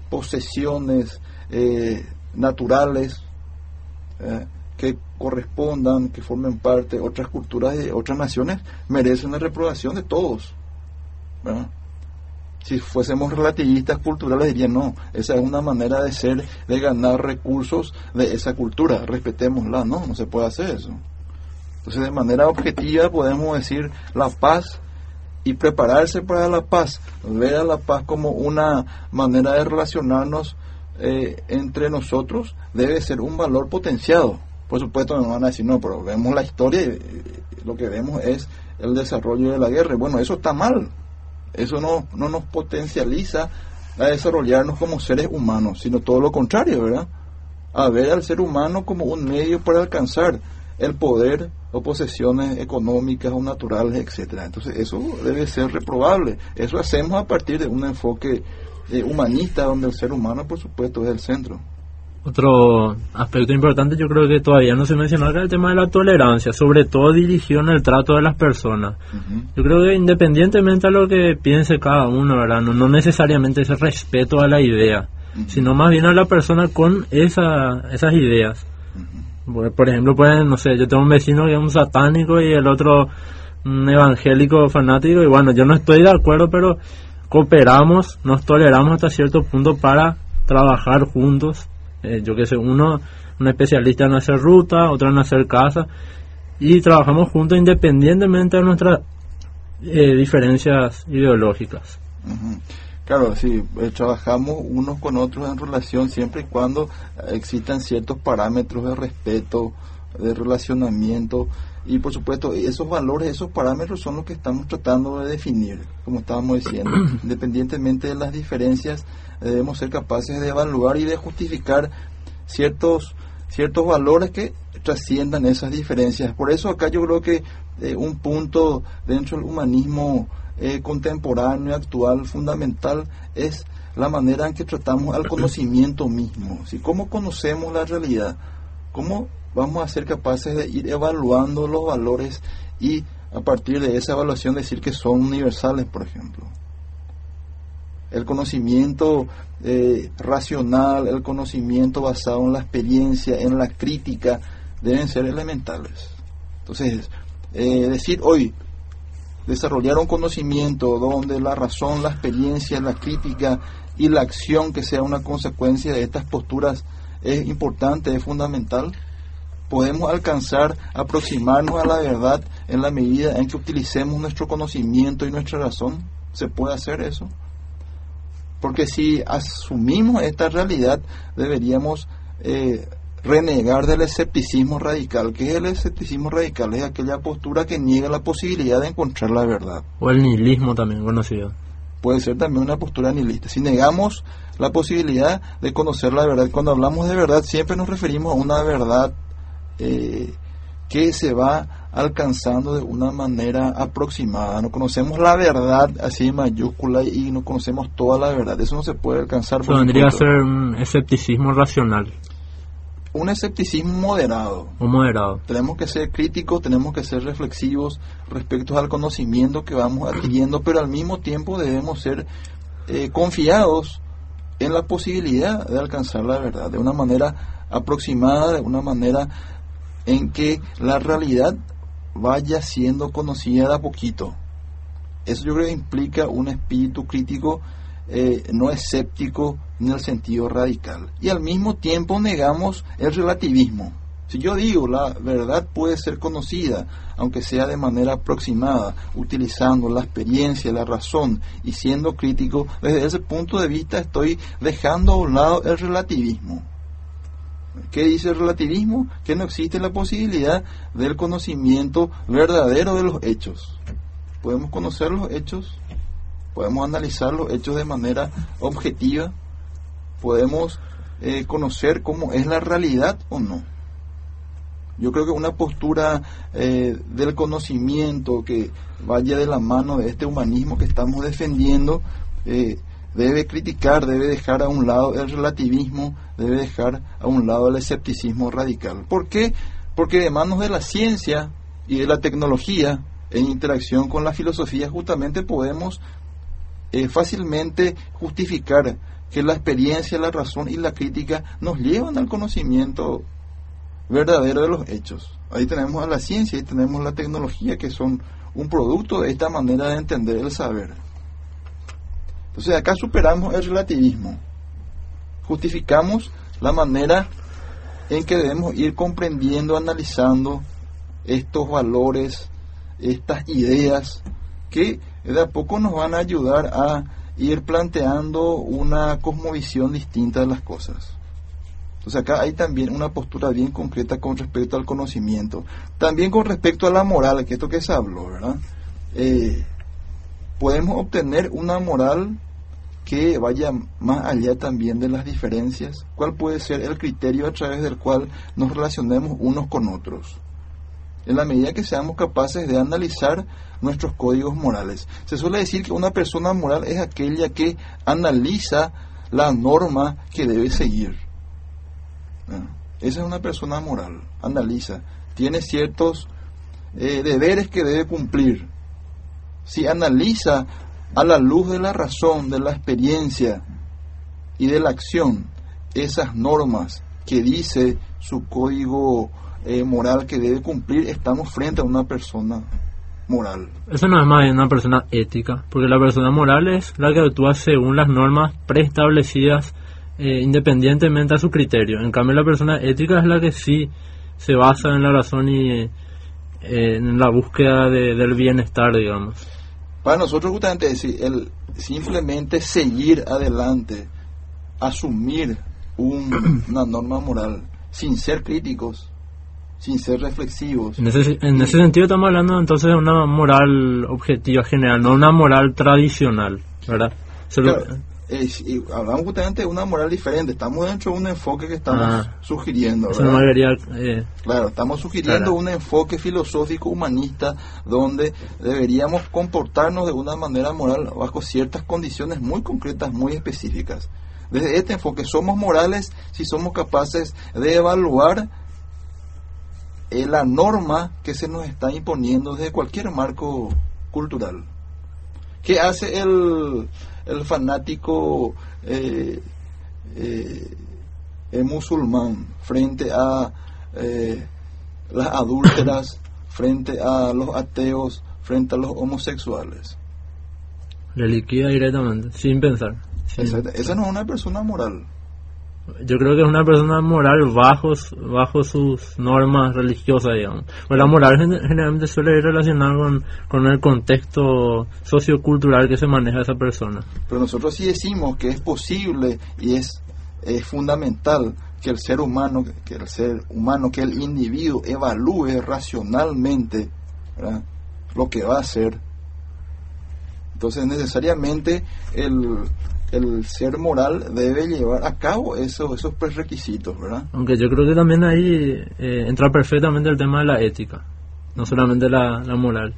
Speaker 1: posesiones eh, naturales eh, que correspondan, que formen parte otras culturas de otras naciones, merecen la reprobación de todos. si fuésemos relativistas culturales dirían no, esa es una manera de ser, de ganar recursos de esa cultura, respetémosla, no, no se puede hacer eso. Entonces de manera objetiva podemos decir la paz y prepararse para la paz, ver a la paz como una manera de relacionarnos eh, entre nosotros debe ser un valor potenciado. Por supuesto me van a decir no, pero vemos la historia y lo que vemos es el desarrollo de la guerra. Bueno, eso está mal, eso no, no nos potencializa a desarrollarnos como seres humanos, sino todo lo contrario, ¿verdad? A ver al ser humano como un medio para alcanzar el poder o posesiones económicas o naturales, etcétera. Entonces eso debe ser reprobable. Eso hacemos a partir de un enfoque eh, humanista donde el ser humano, por supuesto, es el centro.
Speaker 2: Otro aspecto importante yo creo que todavía no se mencionó acá el tema de la tolerancia, sobre todo dirigido en el trato de las personas. Yo creo que independientemente a lo que piense cada uno, ¿verdad? No, no necesariamente ese respeto a la idea, sino más bien a la persona con esa, esas ideas. Por, por ejemplo, pues, no sé, yo tengo un vecino que es un satánico y el otro un evangélico fanático y bueno, yo no estoy de acuerdo, pero cooperamos, nos toleramos hasta cierto punto para trabajar juntos. Eh, yo que sé, uno, un especialista en hacer ruta, otro en hacer casa y trabajamos juntos independientemente de nuestras eh, diferencias ideológicas.
Speaker 1: Claro, sí, eh, trabajamos unos con otros en relación siempre y cuando eh, existan ciertos parámetros de respeto, de relacionamiento y por supuesto esos valores, esos parámetros son los que estamos tratando de definir, como estábamos diciendo. Independientemente de las diferencias, debemos ser capaces de evaluar y de justificar ciertos ciertos valores que trasciendan esas diferencias. Por eso acá yo creo que eh, un punto dentro del humanismo eh, contemporáneo actual fundamental es la manera en que tratamos al conocimiento mismo. ¿sí? ¿Cómo conocemos la realidad? ¿Cómo vamos a ser capaces de ir evaluando los valores y a partir de esa evaluación decir que son universales, por ejemplo? El conocimiento eh, racional, el conocimiento basado en la experiencia, en la crítica, deben ser elementales. Entonces, eh, decir hoy, desarrollar un conocimiento donde la razón, la experiencia, la crítica y la acción que sea una consecuencia de estas posturas es importante, es fundamental. Podemos alcanzar, aproximarnos a la verdad en la medida en que utilicemos nuestro conocimiento y nuestra razón. ¿Se puede hacer eso? Porque si asumimos esta realidad, deberíamos eh, renegar del escepticismo radical. ¿Qué es el escepticismo radical? Es aquella postura que niega la posibilidad de encontrar la verdad.
Speaker 2: O el nihilismo también conocido.
Speaker 1: Puede ser también una postura nihilista. Si negamos la posibilidad de conocer la verdad, cuando hablamos de verdad siempre nos referimos a una verdad eh, que se va alcanzando de una manera aproximada. No conocemos la verdad así en mayúscula y no conocemos toda la verdad. Eso no se puede alcanzar. Por
Speaker 2: vendría a ser un escepticismo racional
Speaker 1: un escepticismo moderado.
Speaker 2: o moderado.
Speaker 1: Tenemos que ser críticos, tenemos que ser reflexivos respecto al conocimiento que vamos adquiriendo, pero al mismo tiempo debemos ser eh, confiados en la posibilidad de alcanzar la verdad de una manera aproximada, de una manera en que la realidad vaya siendo conocida de a poquito. Eso yo creo que implica un espíritu crítico eh, no escéptico en el sentido radical. Y al mismo tiempo negamos el relativismo. Si yo digo la verdad puede ser conocida, aunque sea de manera aproximada, utilizando la experiencia, la razón y siendo crítico, desde ese punto de vista estoy dejando a un lado el relativismo. ¿Qué dice el relativismo? Que no existe la posibilidad del conocimiento verdadero de los hechos. Podemos conocer los hechos, podemos analizar los hechos de manera objetiva, podemos eh, conocer cómo es la realidad o no. Yo creo que una postura eh, del conocimiento que vaya de la mano de este humanismo que estamos defendiendo eh, debe criticar, debe dejar a un lado el relativismo, debe dejar a un lado el escepticismo radical. ¿Por qué? Porque de manos de la ciencia y de la tecnología, en interacción con la filosofía, justamente podemos eh, fácilmente justificar que la experiencia, la razón y la crítica nos llevan al conocimiento verdadero de los hechos. Ahí tenemos a la ciencia y tenemos la tecnología que son un producto de esta manera de entender el saber. Entonces acá superamos el relativismo, justificamos la manera en que debemos ir comprendiendo, analizando estos valores, estas ideas que de a poco nos van a ayudar a ir planteando una cosmovisión distinta de las cosas. Entonces acá hay también una postura bien concreta con respecto al conocimiento. También con respecto a la moral, que esto que se habló, ¿verdad? Eh, podemos obtener una moral que vaya más allá también de las diferencias. ¿Cuál puede ser el criterio a través del cual nos relacionemos unos con otros? En la medida que seamos capaces de analizar nuestros códigos morales. Se suele decir que una persona moral es aquella que analiza la norma que debe seguir. Ah, Esa es una persona moral, analiza, tiene ciertos eh, deberes que debe cumplir. Si analiza a la luz de la razón, de la experiencia y de la acción esas normas que dice su código eh, moral que debe cumplir, estamos frente a una persona moral.
Speaker 2: Eso no es más una persona ética, porque la persona moral es la que actúa según las normas preestablecidas eh, independientemente a su criterio. En cambio, la persona ética es la que sí se basa en la razón y eh, en la búsqueda de- del bienestar, digamos.
Speaker 1: Para nosotros justamente decir, el simplemente seguir adelante, asumir un- una norma moral sin ser críticos, sin ser reflexivos.
Speaker 2: En ese, en ese sentido estamos hablando entonces de una moral objetiva general, no una moral tradicional, ¿verdad?
Speaker 1: Claro, eh, y hablamos justamente de una moral diferente, estamos dentro de un enfoque que estamos
Speaker 2: Ah.
Speaker 1: sugiriendo.
Speaker 2: eso no
Speaker 1: ¿verdad?
Speaker 2: me quería... eh,
Speaker 1: Claro, estamos sugiriendo
Speaker 2: Claro.
Speaker 1: un enfoque filosófico humanista donde deberíamos comportarnos de una manera moral bajo ciertas condiciones muy concretas, muy específicas. Desde este enfoque somos morales si somos capaces de evaluar eh, la norma que se nos está imponiendo desde cualquier marco cultural. ¿Qué hace el, el fanático eh, eh, eh, musulmán frente a eh, las adúlteras, frente a los ateos, frente a los homosexuales?
Speaker 2: le liquida directamente, sin pensar. sin-
Speaker 1: esa no es una persona moral.
Speaker 2: Yo creo que es una persona moral bajo, bajo sus normas religiosas, digamos. Pues la moral gen- generalmente suele ir relacionada con, con el contexto sociocultural que se maneja esa persona.
Speaker 1: Pero nosotros sí decimos que es posible y es, es fundamental que el ser humano, que el ser humano, que el individuo evalúe racionalmente lo que va a hacer. Entonces necesariamente el, el ser moral debe llevar a cabo esos, esos prerequisitos, ¿verdad?
Speaker 2: Aunque yo creo que también ahí eh, entra perfectamente el tema de la ética, no solamente la, la moral.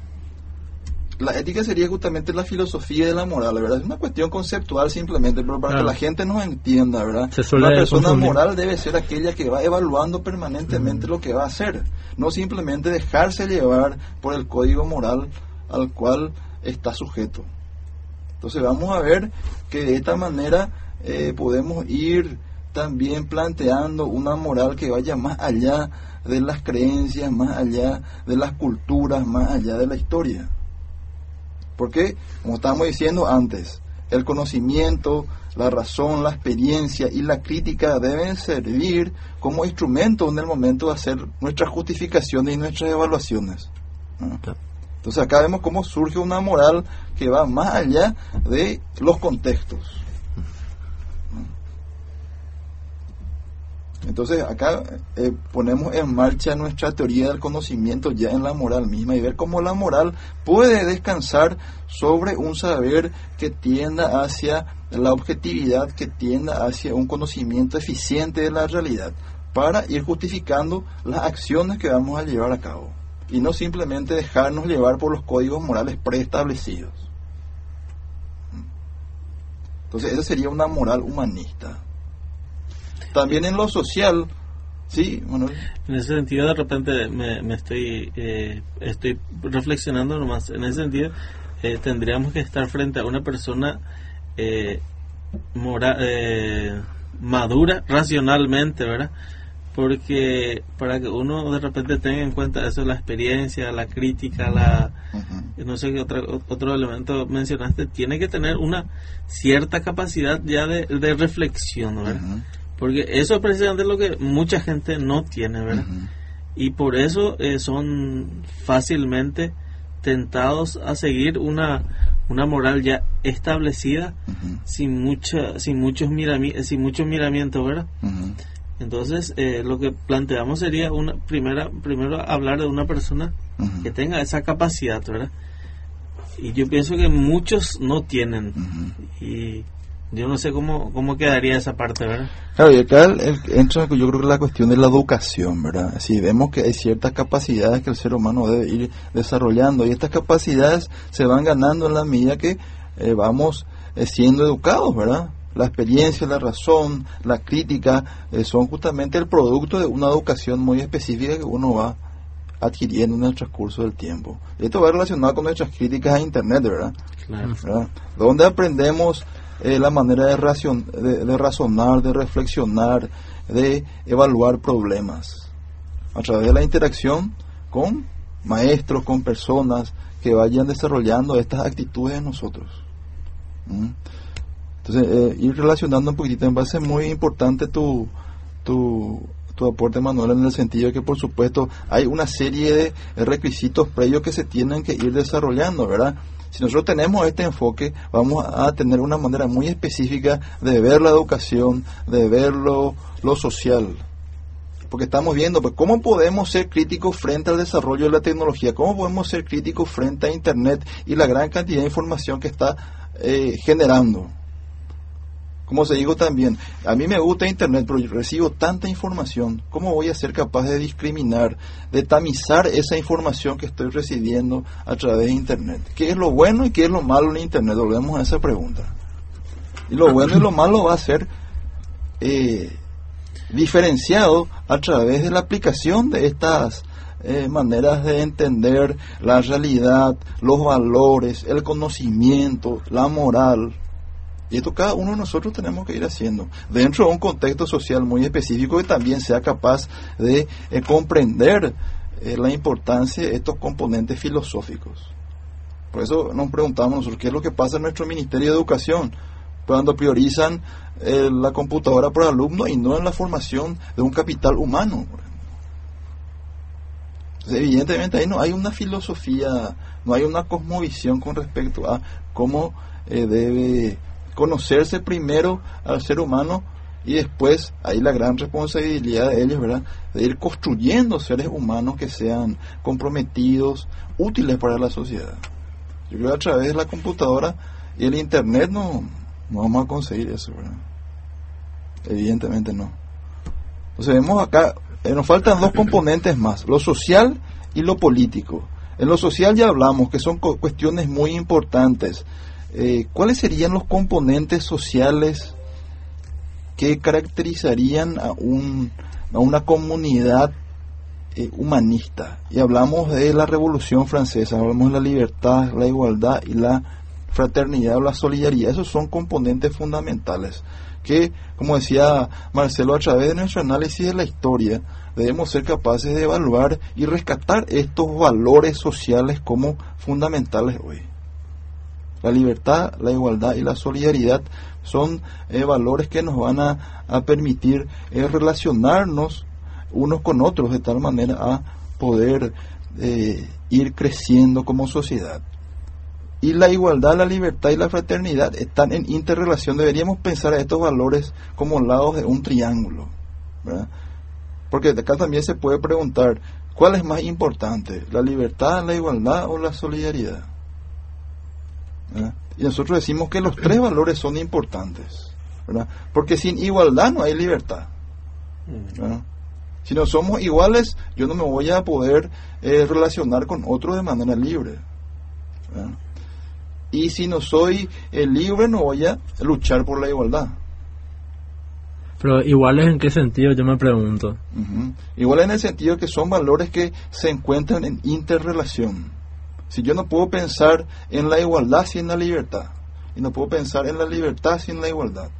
Speaker 1: La ética sería justamente la filosofía de la moral, ¿verdad? Es una cuestión conceptual simplemente, pero para
Speaker 2: Claro.
Speaker 1: que la gente nos entienda, ¿verdad? Una persona moral debe ser aquella que va evaluando permanentemente lo que va a hacer, no simplemente dejarse llevar por el código moral al cual está sujeto. Entonces vamos a ver que de esta manera eh, podemos ir también planteando una moral que vaya más allá de las creencias, más allá de las culturas, más allá de la historia. Porque, como estábamos diciendo antes, el conocimiento, la razón, la experiencia y la crítica deben servir como instrumento en el momento de hacer nuestras justificaciones y nuestras evaluaciones. ¿no? Entonces acá vemos cómo surge una moral que va más allá de los contextos. Entonces acá eh, ponemos en marcha nuestra teoría del conocimiento ya en la moral misma y ver cómo la moral puede descansar sobre un saber que tienda hacia la objetividad, que tienda hacia un conocimiento eficiente de la realidad, para ir justificando las acciones que vamos a llevar a cabo y no simplemente dejarnos llevar por los códigos morales preestablecidos. Entonces esa sería una moral humanista. También en lo social, sí, Manuel.
Speaker 3: En ese sentido, de repente me, me estoy eh, estoy reflexionando nomás. En ese sentido, eh, tendríamos que estar frente a una persona eh, eh, madura racionalmente, ¿verdad? Porque para que uno de repente tenga en cuenta eso, la experiencia, la crítica, la no sé qué otro, otro elemento mencionaste, tiene que tener una cierta capacidad ya de, de reflexión, ¿verdad? Porque eso es precisamente lo que mucha gente no tiene, ¿verdad? Y por eso eh, son fácilmente tentados a seguir una, una moral ya establecida sin mucha sin muchos mirami sin muchos miramientos, ¿verdad? Entonces, eh, lo que planteamos sería una primera primero hablar de una persona que tenga esa capacidad, ¿verdad? Y yo pienso que muchos no tienen y yo no sé cómo cómo quedaría esa parte, ¿verdad?
Speaker 1: Claro, y acá el- el- entra yo creo que la cuestión de la educación, ¿verdad? Si vemos que hay ciertas capacidades que el ser humano debe ir desarrollando y estas capacidades se van ganando en la medida que eh, vamos eh, siendo educados, ¿verdad? La experiencia, la razón, la crítica eh, son justamente el producto de una educación muy específica que uno va adquiriendo en el transcurso del tiempo. Y esto va relacionado con nuestras críticas a Internet, ¿verdad?
Speaker 3: Claro.
Speaker 1: ¿verdad? Donde aprendemos eh, la manera de, racion- de, de razonar, de reflexionar, de evaluar problemas. A través de la interacción con maestros, con personas que vayan desarrollando estas actitudes en nosotros. ¿Mm? Entonces, eh, ir relacionando un poquitito, me parece muy importante tu, tu, tu aporte, Manuel, en el sentido de que, por supuesto, hay una serie de requisitos previos que se tienen que ir desarrollando, ¿verdad? Si nosotros tenemos este enfoque, vamos a tener una manera muy específica de ver la educación, de ver lo, lo social. Porque estamos viendo, pues, ¿cómo podemos ser críticos frente al desarrollo de la tecnología? ¿Cómo podemos ser críticos frente a Internet y la gran cantidad de información que está eh, generando? Como se digo también, a mí me gusta Internet, pero recibo tanta información. ¿Cómo voy a ser capaz de discriminar, de tamizar esa información que estoy recibiendo a través de Internet? ¿Qué es lo bueno y qué es lo malo en Internet? Volvemos a esa pregunta. Y lo bueno y lo malo va a ser eh, diferenciado a través de la aplicación de estas eh, maneras de entender la realidad, los valores, el conocimiento, la moral. Y esto cada uno de nosotros tenemos que ir haciendo dentro de un contexto social muy específico que también sea capaz de eh, comprender eh, la importancia de estos componentes filosóficos. Por eso nos preguntamos nosotros qué es lo que pasa en nuestro Ministerio de Educación cuando priorizan eh, la computadora por alumno y no en la formación de un capital humano. Entonces, evidentemente ahí no hay una filosofía, no hay una cosmovisión con respecto a cómo debe conocerse primero al ser humano y después hay la gran responsabilidad de ellos, ¿verdad? De ir construyendo seres humanos que sean comprometidos, útiles para la sociedad. Yo creo que a través de la computadora y el internet no, no vamos a conseguir eso, ¿verdad? Evidentemente no. Entonces vemos acá, eh, nos faltan dos componentes más, lo social y lo político. En lo social ya hablamos que son cu- cuestiones muy importantes. Eh, ¿Cuáles serían los componentes sociales que caracterizarían a, un, a una comunidad eh, humanista? Y hablamos de la Revolución Francesa, hablamos de la libertad, la igualdad y la fraternidad o la solidaridad. Esos son componentes fundamentales que, como decía Marcelo, a través de nuestro análisis de la historia, debemos ser capaces de evaluar y rescatar estos valores sociales como fundamentales hoy. La libertad, la igualdad y la solidaridad son eh, valores que nos van a, permitir eh, relacionarnos unos con otros de tal manera a poder eh, ir creciendo como sociedad. Y la igualdad, la libertad y la fraternidad están en interrelación. Deberíamos pensar a estos valores como lados de un triángulo. Porque de acá también se puede preguntar, ¿cuál es más importante? ¿La libertad, la igualdad o la solidaridad? ¿Verdad? Y nosotros decimos que los tres valores son importantes. ¿verdad? Porque sin igualdad no hay libertad. ¿verdad? Si no somos iguales, yo no me voy a poder eh, relacionar con otro de manera libre. ¿verdad? Y si no soy eh, libre, no voy a luchar por la igualdad.
Speaker 2: Pero iguales en qué sentido, yo me pregunto.
Speaker 1: Ujú. Igual en el sentido que son valores que se encuentran en interrelación. Si yo no puedo pensar en la igualdad sin la libertad, y no puedo pensar en la libertad sin la igualdad,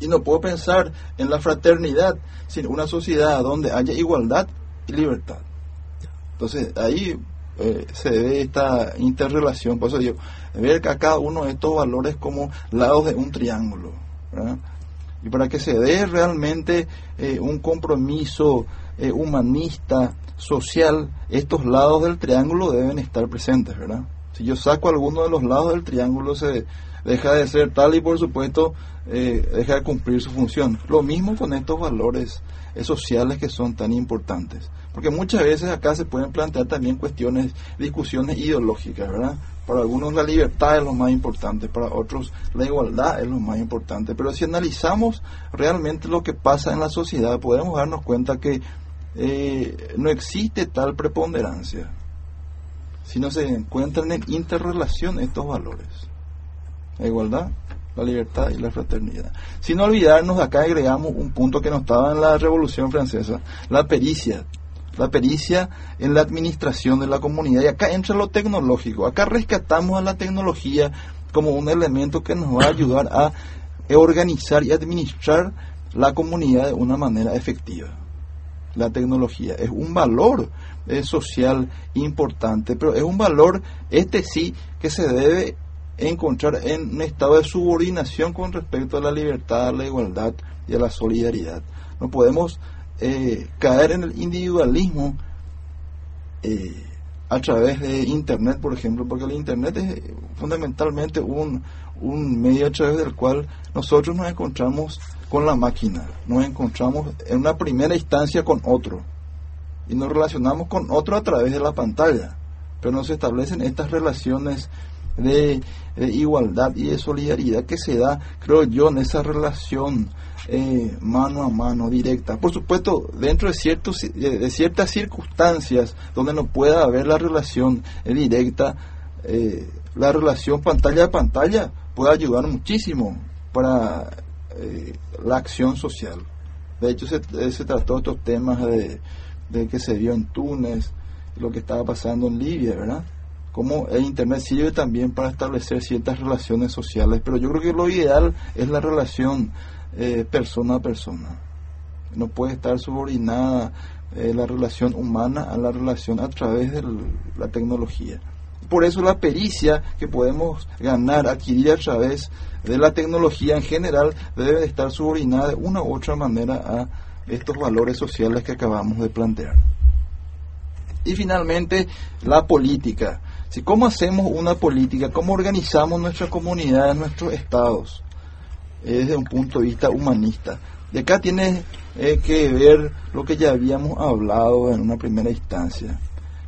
Speaker 1: y no puedo pensar en la fraternidad sin una sociedad donde haya igualdad y libertad. Entonces ahí eh, se ve esta interrelación. Por eso digo, ver a cada uno de estos valores como lados de un triángulo. Y para que se dé realmente eh, un compromiso eh, humanista, social, estos lados del triángulo deben estar presentes, ¿verdad? Si yo saco alguno de los lados del triángulo, se deja de ser tal y por supuesto eh, deja de cumplir su función. Lo mismo con estos valores eh, sociales que son tan importantes. Porque muchas veces acá se pueden plantear también cuestiones, discusiones ideológicas, ¿verdad? Para algunos la libertad es lo más importante, para otros la igualdad es lo más importante. Pero si analizamos realmente lo que pasa en la sociedad, podemos darnos cuenta que eh, no existe tal preponderancia, sino se encuentran en interrelación estos valores. La igualdad, la libertad y la fraternidad. Sin olvidarnos, acá agregamos un punto que no estaba en la Revolución Francesa, la pericia. La pericia en la administración de la comunidad. Y acá entra lo tecnológico. Acá rescatamos a la tecnología como un elemento que nos va a ayudar a organizar y administrar la comunidad de una manera efectiva. La tecnología es un valor eh, social importante, pero es un valor, este sí, que se debe encontrar en un estado de subordinación con respecto a la libertad, a la igualdad y a la solidaridad. No podemos eh, caer en el individualismo eh, a través de Internet, por ejemplo, porque el Internet es fundamentalmente un, un medio a través del cual nosotros nos encontramos con la máquina, nos encontramos en una primera instancia con otro y nos relacionamos con otro a través de la pantalla, pero no se establecen estas relaciones de, igualdad y de solidaridad que se da, creo yo, en esa relación eh, mano a mano, directa. Por supuesto, dentro de, ciertos, de ciertas circunstancias donde no pueda haber la relación eh, directa, eh, la relación pantalla a pantalla puede ayudar muchísimo para eh, la acción social. De hecho, se, eh, se trató estos temas de, de que se vio en Túnez, lo que estaba pasando en Libia, ¿verdad? Cómo el Internet sirve también para establecer ciertas relaciones sociales, pero yo creo que lo ideal es la relación eh, persona a persona. No puede estar subordinada eh, la relación humana a la relación a través de la tecnología. Por eso la pericia que podemos ganar, adquirir a través de la tecnología en general, debe de estar subordinada de una u otra manera a estos valores sociales que acabamos de plantear. Y finalmente, la política. Si ¿Cómo hacemos una política? ¿Cómo organizamos nuestra comunidad, nuestros estados? Desde un punto de vista humanista. De acá tiene eh, que ver lo que ya habíamos hablado en una primera instancia.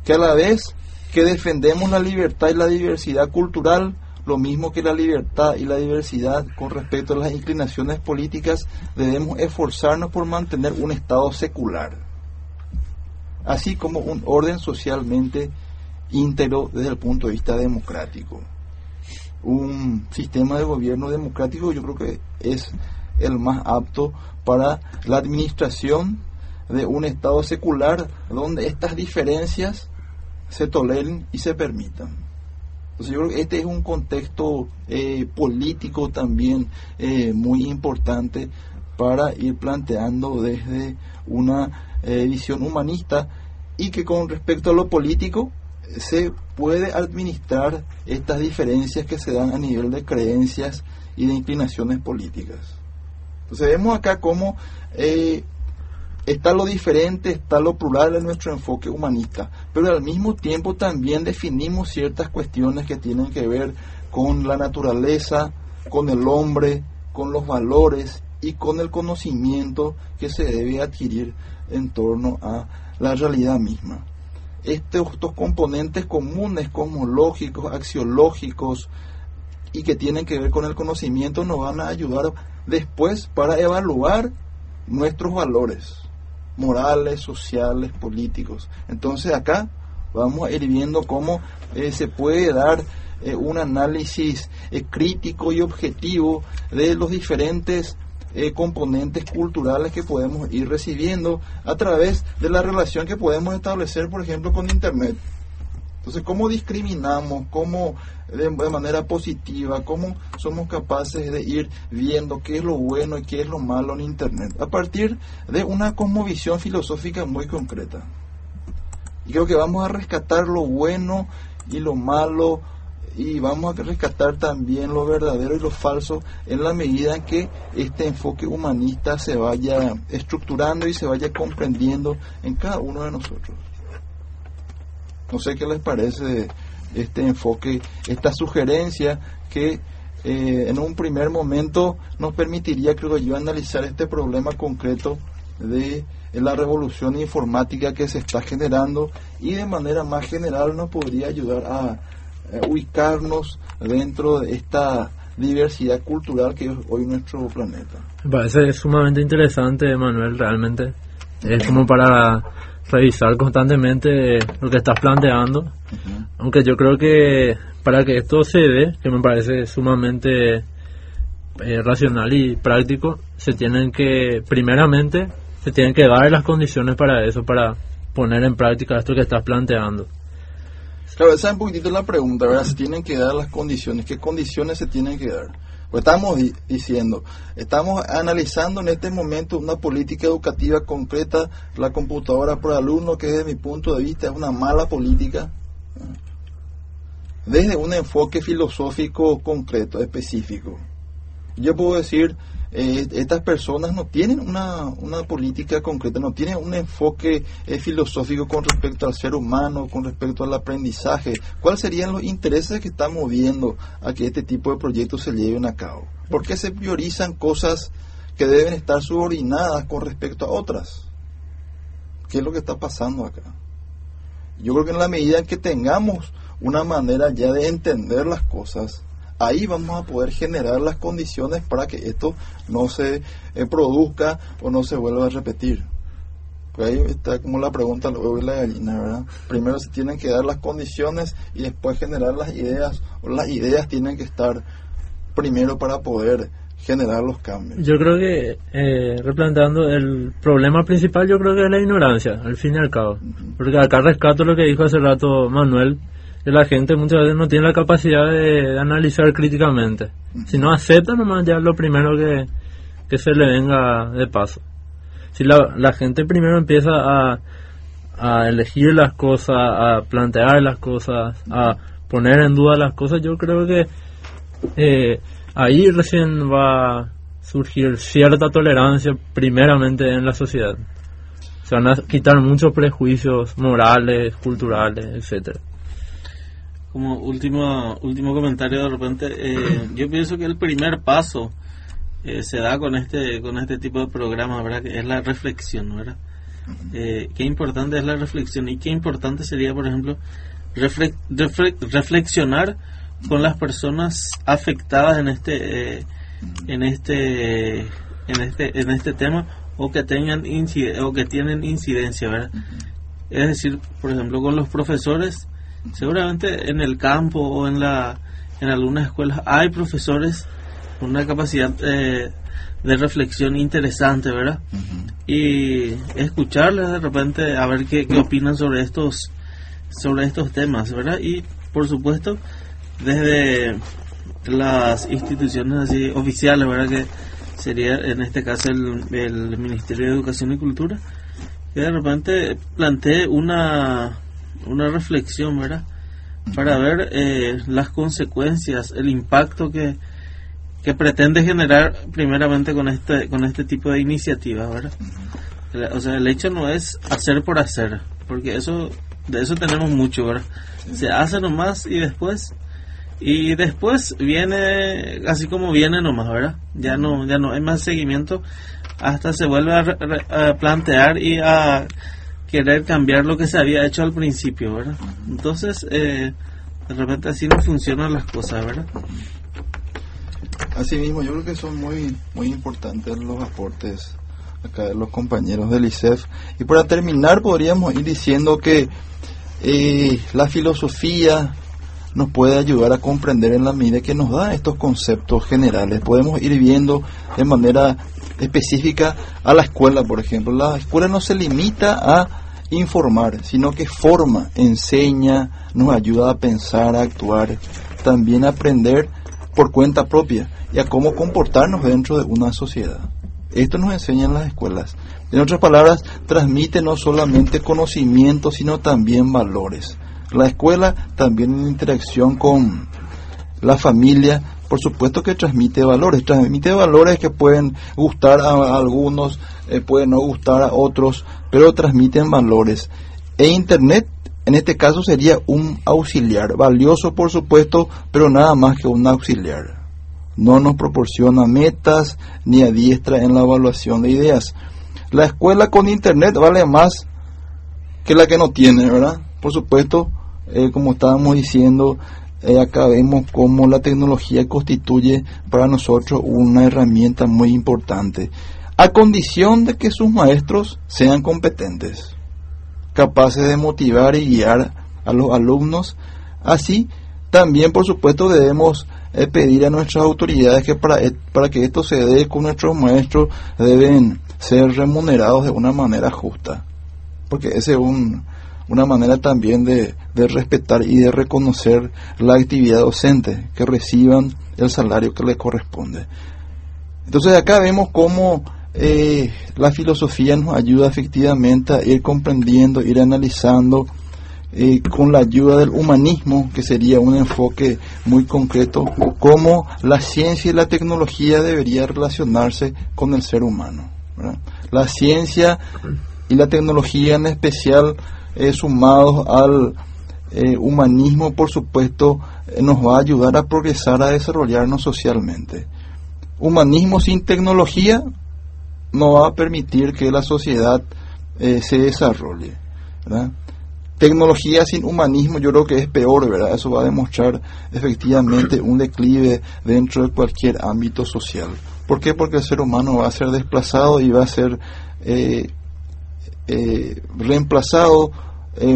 Speaker 1: Que a la vez que defendemos la libertad y la diversidad cultural, lo mismo que la libertad y la diversidad con respecto a las inclinaciones políticas, debemos esforzarnos por mantener un Estado secular, así como un orden socialmente íntegro desde el punto de vista democrático. Un sistema de gobierno democrático yo creo que es el más apto para la administración de un Estado secular donde estas diferencias se toleren y se permitan. Entonces yo creo que este es un contexto eh, político también eh, muy importante para ir planteando desde una eh, visión humanista y que con respecto a lo político se puede administrar estas diferencias que se dan a nivel de creencias y de inclinaciones políticas. Entonces vemos acá cómo eh, está lo diferente, está lo plural en nuestro enfoque humanista, pero al mismo tiempo también definimos ciertas cuestiones que tienen que ver con la naturaleza, con el hombre, con los valores y con el conocimiento que se debe adquirir en torno a la realidad misma. Estos, estos componentes comunes, cosmológicos, axiológicos y que tienen que ver con el conocimiento nos van a ayudar después para evaluar nuestros valores morales, sociales, políticos. Entonces acá vamos a ir viendo cómo eh, se puede dar eh, un análisis eh, crítico y objetivo de los diferentes componentes culturales que podemos ir recibiendo a través de la relación que podemos establecer, por ejemplo, con Internet. Entonces, ¿cómo discriminamos? ¿Cómo de, manera positiva? ¿Cómo somos capaces de ir viendo qué es lo bueno y qué es lo malo en Internet? A partir de una cosmovisión filosófica muy concreta. Y creo que vamos a rescatar lo bueno y lo malo y vamos a rescatar también lo verdadero y lo falso en la medida en que este enfoque humanista se vaya estructurando y se vaya comprendiendo en cada uno de nosotros. No sé qué les parece este enfoque, esta sugerencia que eh, en un primer momento nos permitiría, creo yo, analizar este problema concreto de la revolución informática que se está generando y de manera más general nos podría ayudar a, eh, ubicarnos dentro de esta diversidad cultural que es hoy nuestro planeta.
Speaker 2: Me parece sumamente interesante, Manuel, realmente. Es como para revisar constantemente lo que estás planteando. Aunque yo creo que para que esto se dé, que me parece sumamente eh, racional y práctico, se tienen que, primeramente, se tienen que dar las condiciones para eso, para poner en práctica esto que estás planteando.
Speaker 1: Claro, esa es un poquitito la pregunta, ¿verdad? Se tienen que dar las condiciones. ¿Qué condiciones se tienen que dar? Pues estamos di- diciendo, estamos analizando en este momento una política educativa concreta, la computadora por alumno, que desde mi punto de vista es una mala política, desde un enfoque filosófico concreto, específico. Yo puedo decir, eh, estas personas no tienen una, una política concreta, no tienen un enfoque eh, filosófico con respecto al ser humano, con respecto al aprendizaje. ¿Cuáles serían los intereses que están moviendo a que este tipo de proyectos se lleven a cabo? ¿Por qué se priorizan cosas que deben estar subordinadas con respecto a otras? ¿Qué es lo que está pasando acá? Yo creo que en la medida en que tengamos una manera ya de entender las cosas, ahí vamos a poder generar las condiciones para que esto no se eh, produzca o no se vuelva a repetir. Pues ahí está como la pregunta y la gallina, ¿verdad? Primero se tienen que dar las condiciones y después generar las ideas, o las ideas tienen que estar primero para poder generar los cambios.
Speaker 2: Yo creo que, eh, replanteando el problema principal, yo creo que es la ignorancia, al fin y al cabo. Porque acá rescato lo que dijo hace rato Manuel, la gente muchas veces no tiene la capacidad de, analizar críticamente. Si no acepta nomás ya lo primero que, que se le venga de paso. Si la, la gente primero empieza a, a elegir las cosas, a plantear las cosas, a poner en duda las cosas, yo creo que eh, ahí recién va a surgir cierta tolerancia primeramente en la sociedad. Se van a quitar muchos prejuicios morales, culturales, etcétera.
Speaker 3: Como último, último comentario de repente, eh, yo pienso que el primer paso eh, se da con este con este tipo de programas, ¿verdad? Que es la reflexión, ¿verdad? Eh, qué importante es la reflexión y qué importante sería, por ejemplo, refle- refle- reflexionar con las personas afectadas en este eh, en este en este en este tema o que tengan incide- o que tienen incidencia, ¿verdad? Es decir, por ejemplo, con los profesores, seguramente en el campo o en la en algunas escuelas hay profesores con una capacidad eh, de reflexión interesante, ¿verdad? Y escucharles de repente a ver qué, qué opinan sobre estos sobre estos temas, ¿verdad? Y por supuesto desde las instituciones así oficiales, ¿verdad? Que sería en este caso el, el Ministerio de Educación y Cultura, que de repente plantee una una reflexión, ¿verdad? Para ver eh, las consecuencias, el impacto que, que pretende generar primeramente con este con este tipo de iniciativas, ¿verdad? O sea, el hecho no es hacer por hacer, porque eso de eso tenemos mucho, ¿verdad? Se hace nomás y después y después viene así como viene nomás, ¿verdad? Ya no ya no hay más seguimiento hasta se vuelve a, plantear y a querer cambiar lo que se había hecho al principio, ¿verdad? Entonces, eh, de repente así no funcionan las cosas, ¿verdad?
Speaker 1: Asimismo, yo creo que son muy, muy importantes los aportes acá de los compañeros del ICEF. Y para terminar, podríamos ir diciendo que eh, la filosofía nos puede ayudar a comprender en la medida que nos da estos conceptos generales. Podemos ir viendo de manera específica a la escuela, por ejemplo. La escuela no se limita a informar, sino que forma, enseña, nos ayuda a pensar, a actuar, también a aprender por cuenta propia y a cómo comportarnos dentro de una sociedad. Esto nos enseñan las escuelas. En otras palabras, transmite no solamente conocimiento, sino también valores. La escuela también en interacción con la familia, por supuesto que transmite valores, transmite valores que pueden gustar a algunos, eh, pueden no gustar a otros, pero transmiten valores. E Internet, en este caso, sería un auxiliar, valioso por supuesto, pero nada más que un auxiliar. No nos proporciona metas ni adiestra en la evaluación de ideas. La escuela con Internet vale más que la que no tiene, ¿verdad? Por supuesto, eh, como estábamos diciendo, eh, acá vemos cómo la tecnología constituye para nosotros una herramienta muy importante, a condición de que sus maestros sean competentes, capaces de motivar y guiar a los alumnos. Así, también, por supuesto, debemos eh, pedir a nuestras autoridades que para, e- para que esto se dé con nuestros maestros deben ser remunerados de una manera justa, porque esa es un, una manera también de, de respetar y de reconocer la actividad docente, que reciban el salario que les corresponde. Entonces acá vemos cómo eh, la filosofía nos ayuda efectivamente a ir comprendiendo, ir analizando eh, con la ayuda del humanismo, que sería un enfoque muy concreto, cómo la ciencia y la tecnología debería relacionarse con el ser humano. La ciencia y la tecnología en especial, eh, sumados al eh, humanismo, por supuesto, eh, nos va a ayudar a progresar, a desarrollarnos socialmente. Humanismo sin tecnología no va a permitir que la sociedad eh, se desarrolle. Tecnología sin humanismo yo creo que es peor, ¿verdad? Eso va a demostrar efectivamente un declive dentro de cualquier ámbito social. ¿Por qué? Porque el ser humano va a ser desplazado y va a ser eh, reemplazado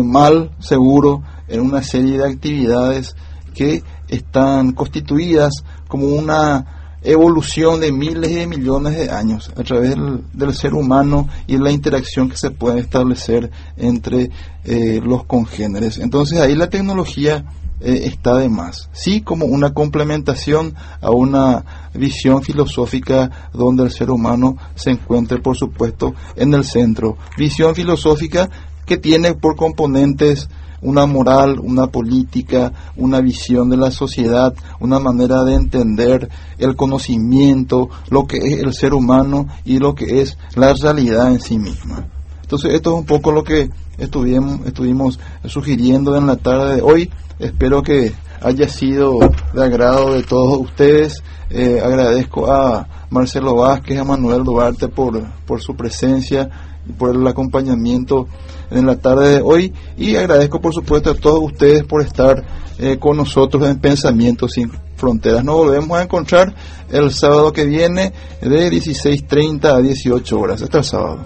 Speaker 1: mal, seguro, en una serie de actividades que están constituidas como una evolución de miles de millones de años a través del, del ser humano y la interacción que se puede establecer entre eh, los congéneres. Entonces ahí la tecnología eh, está de más. Sí, como una complementación a una visión filosófica donde el ser humano se encuentre, por supuesto, en el centro. Visión filosófica que tiene por componentes una moral, una política, una visión de la sociedad, una manera de entender el conocimiento, lo que es el ser humano y lo que es la realidad en sí misma. Entonces esto es un poco lo que estuvimos, estuvimos sugiriendo en la tarde de hoy. Espero que haya sido de agrado de todos ustedes. Eh, agradezco a Marcelo Vázquez, a Manuel Duarte por, por su presencia y por el acompañamiento en la tarde de hoy y agradezco por supuesto a todos ustedes por estar eh, con nosotros en Pensamientos sin Fronteras. Nos volvemos a encontrar el sábado que viene de 16.30 a 18 horas. Hasta el sábado.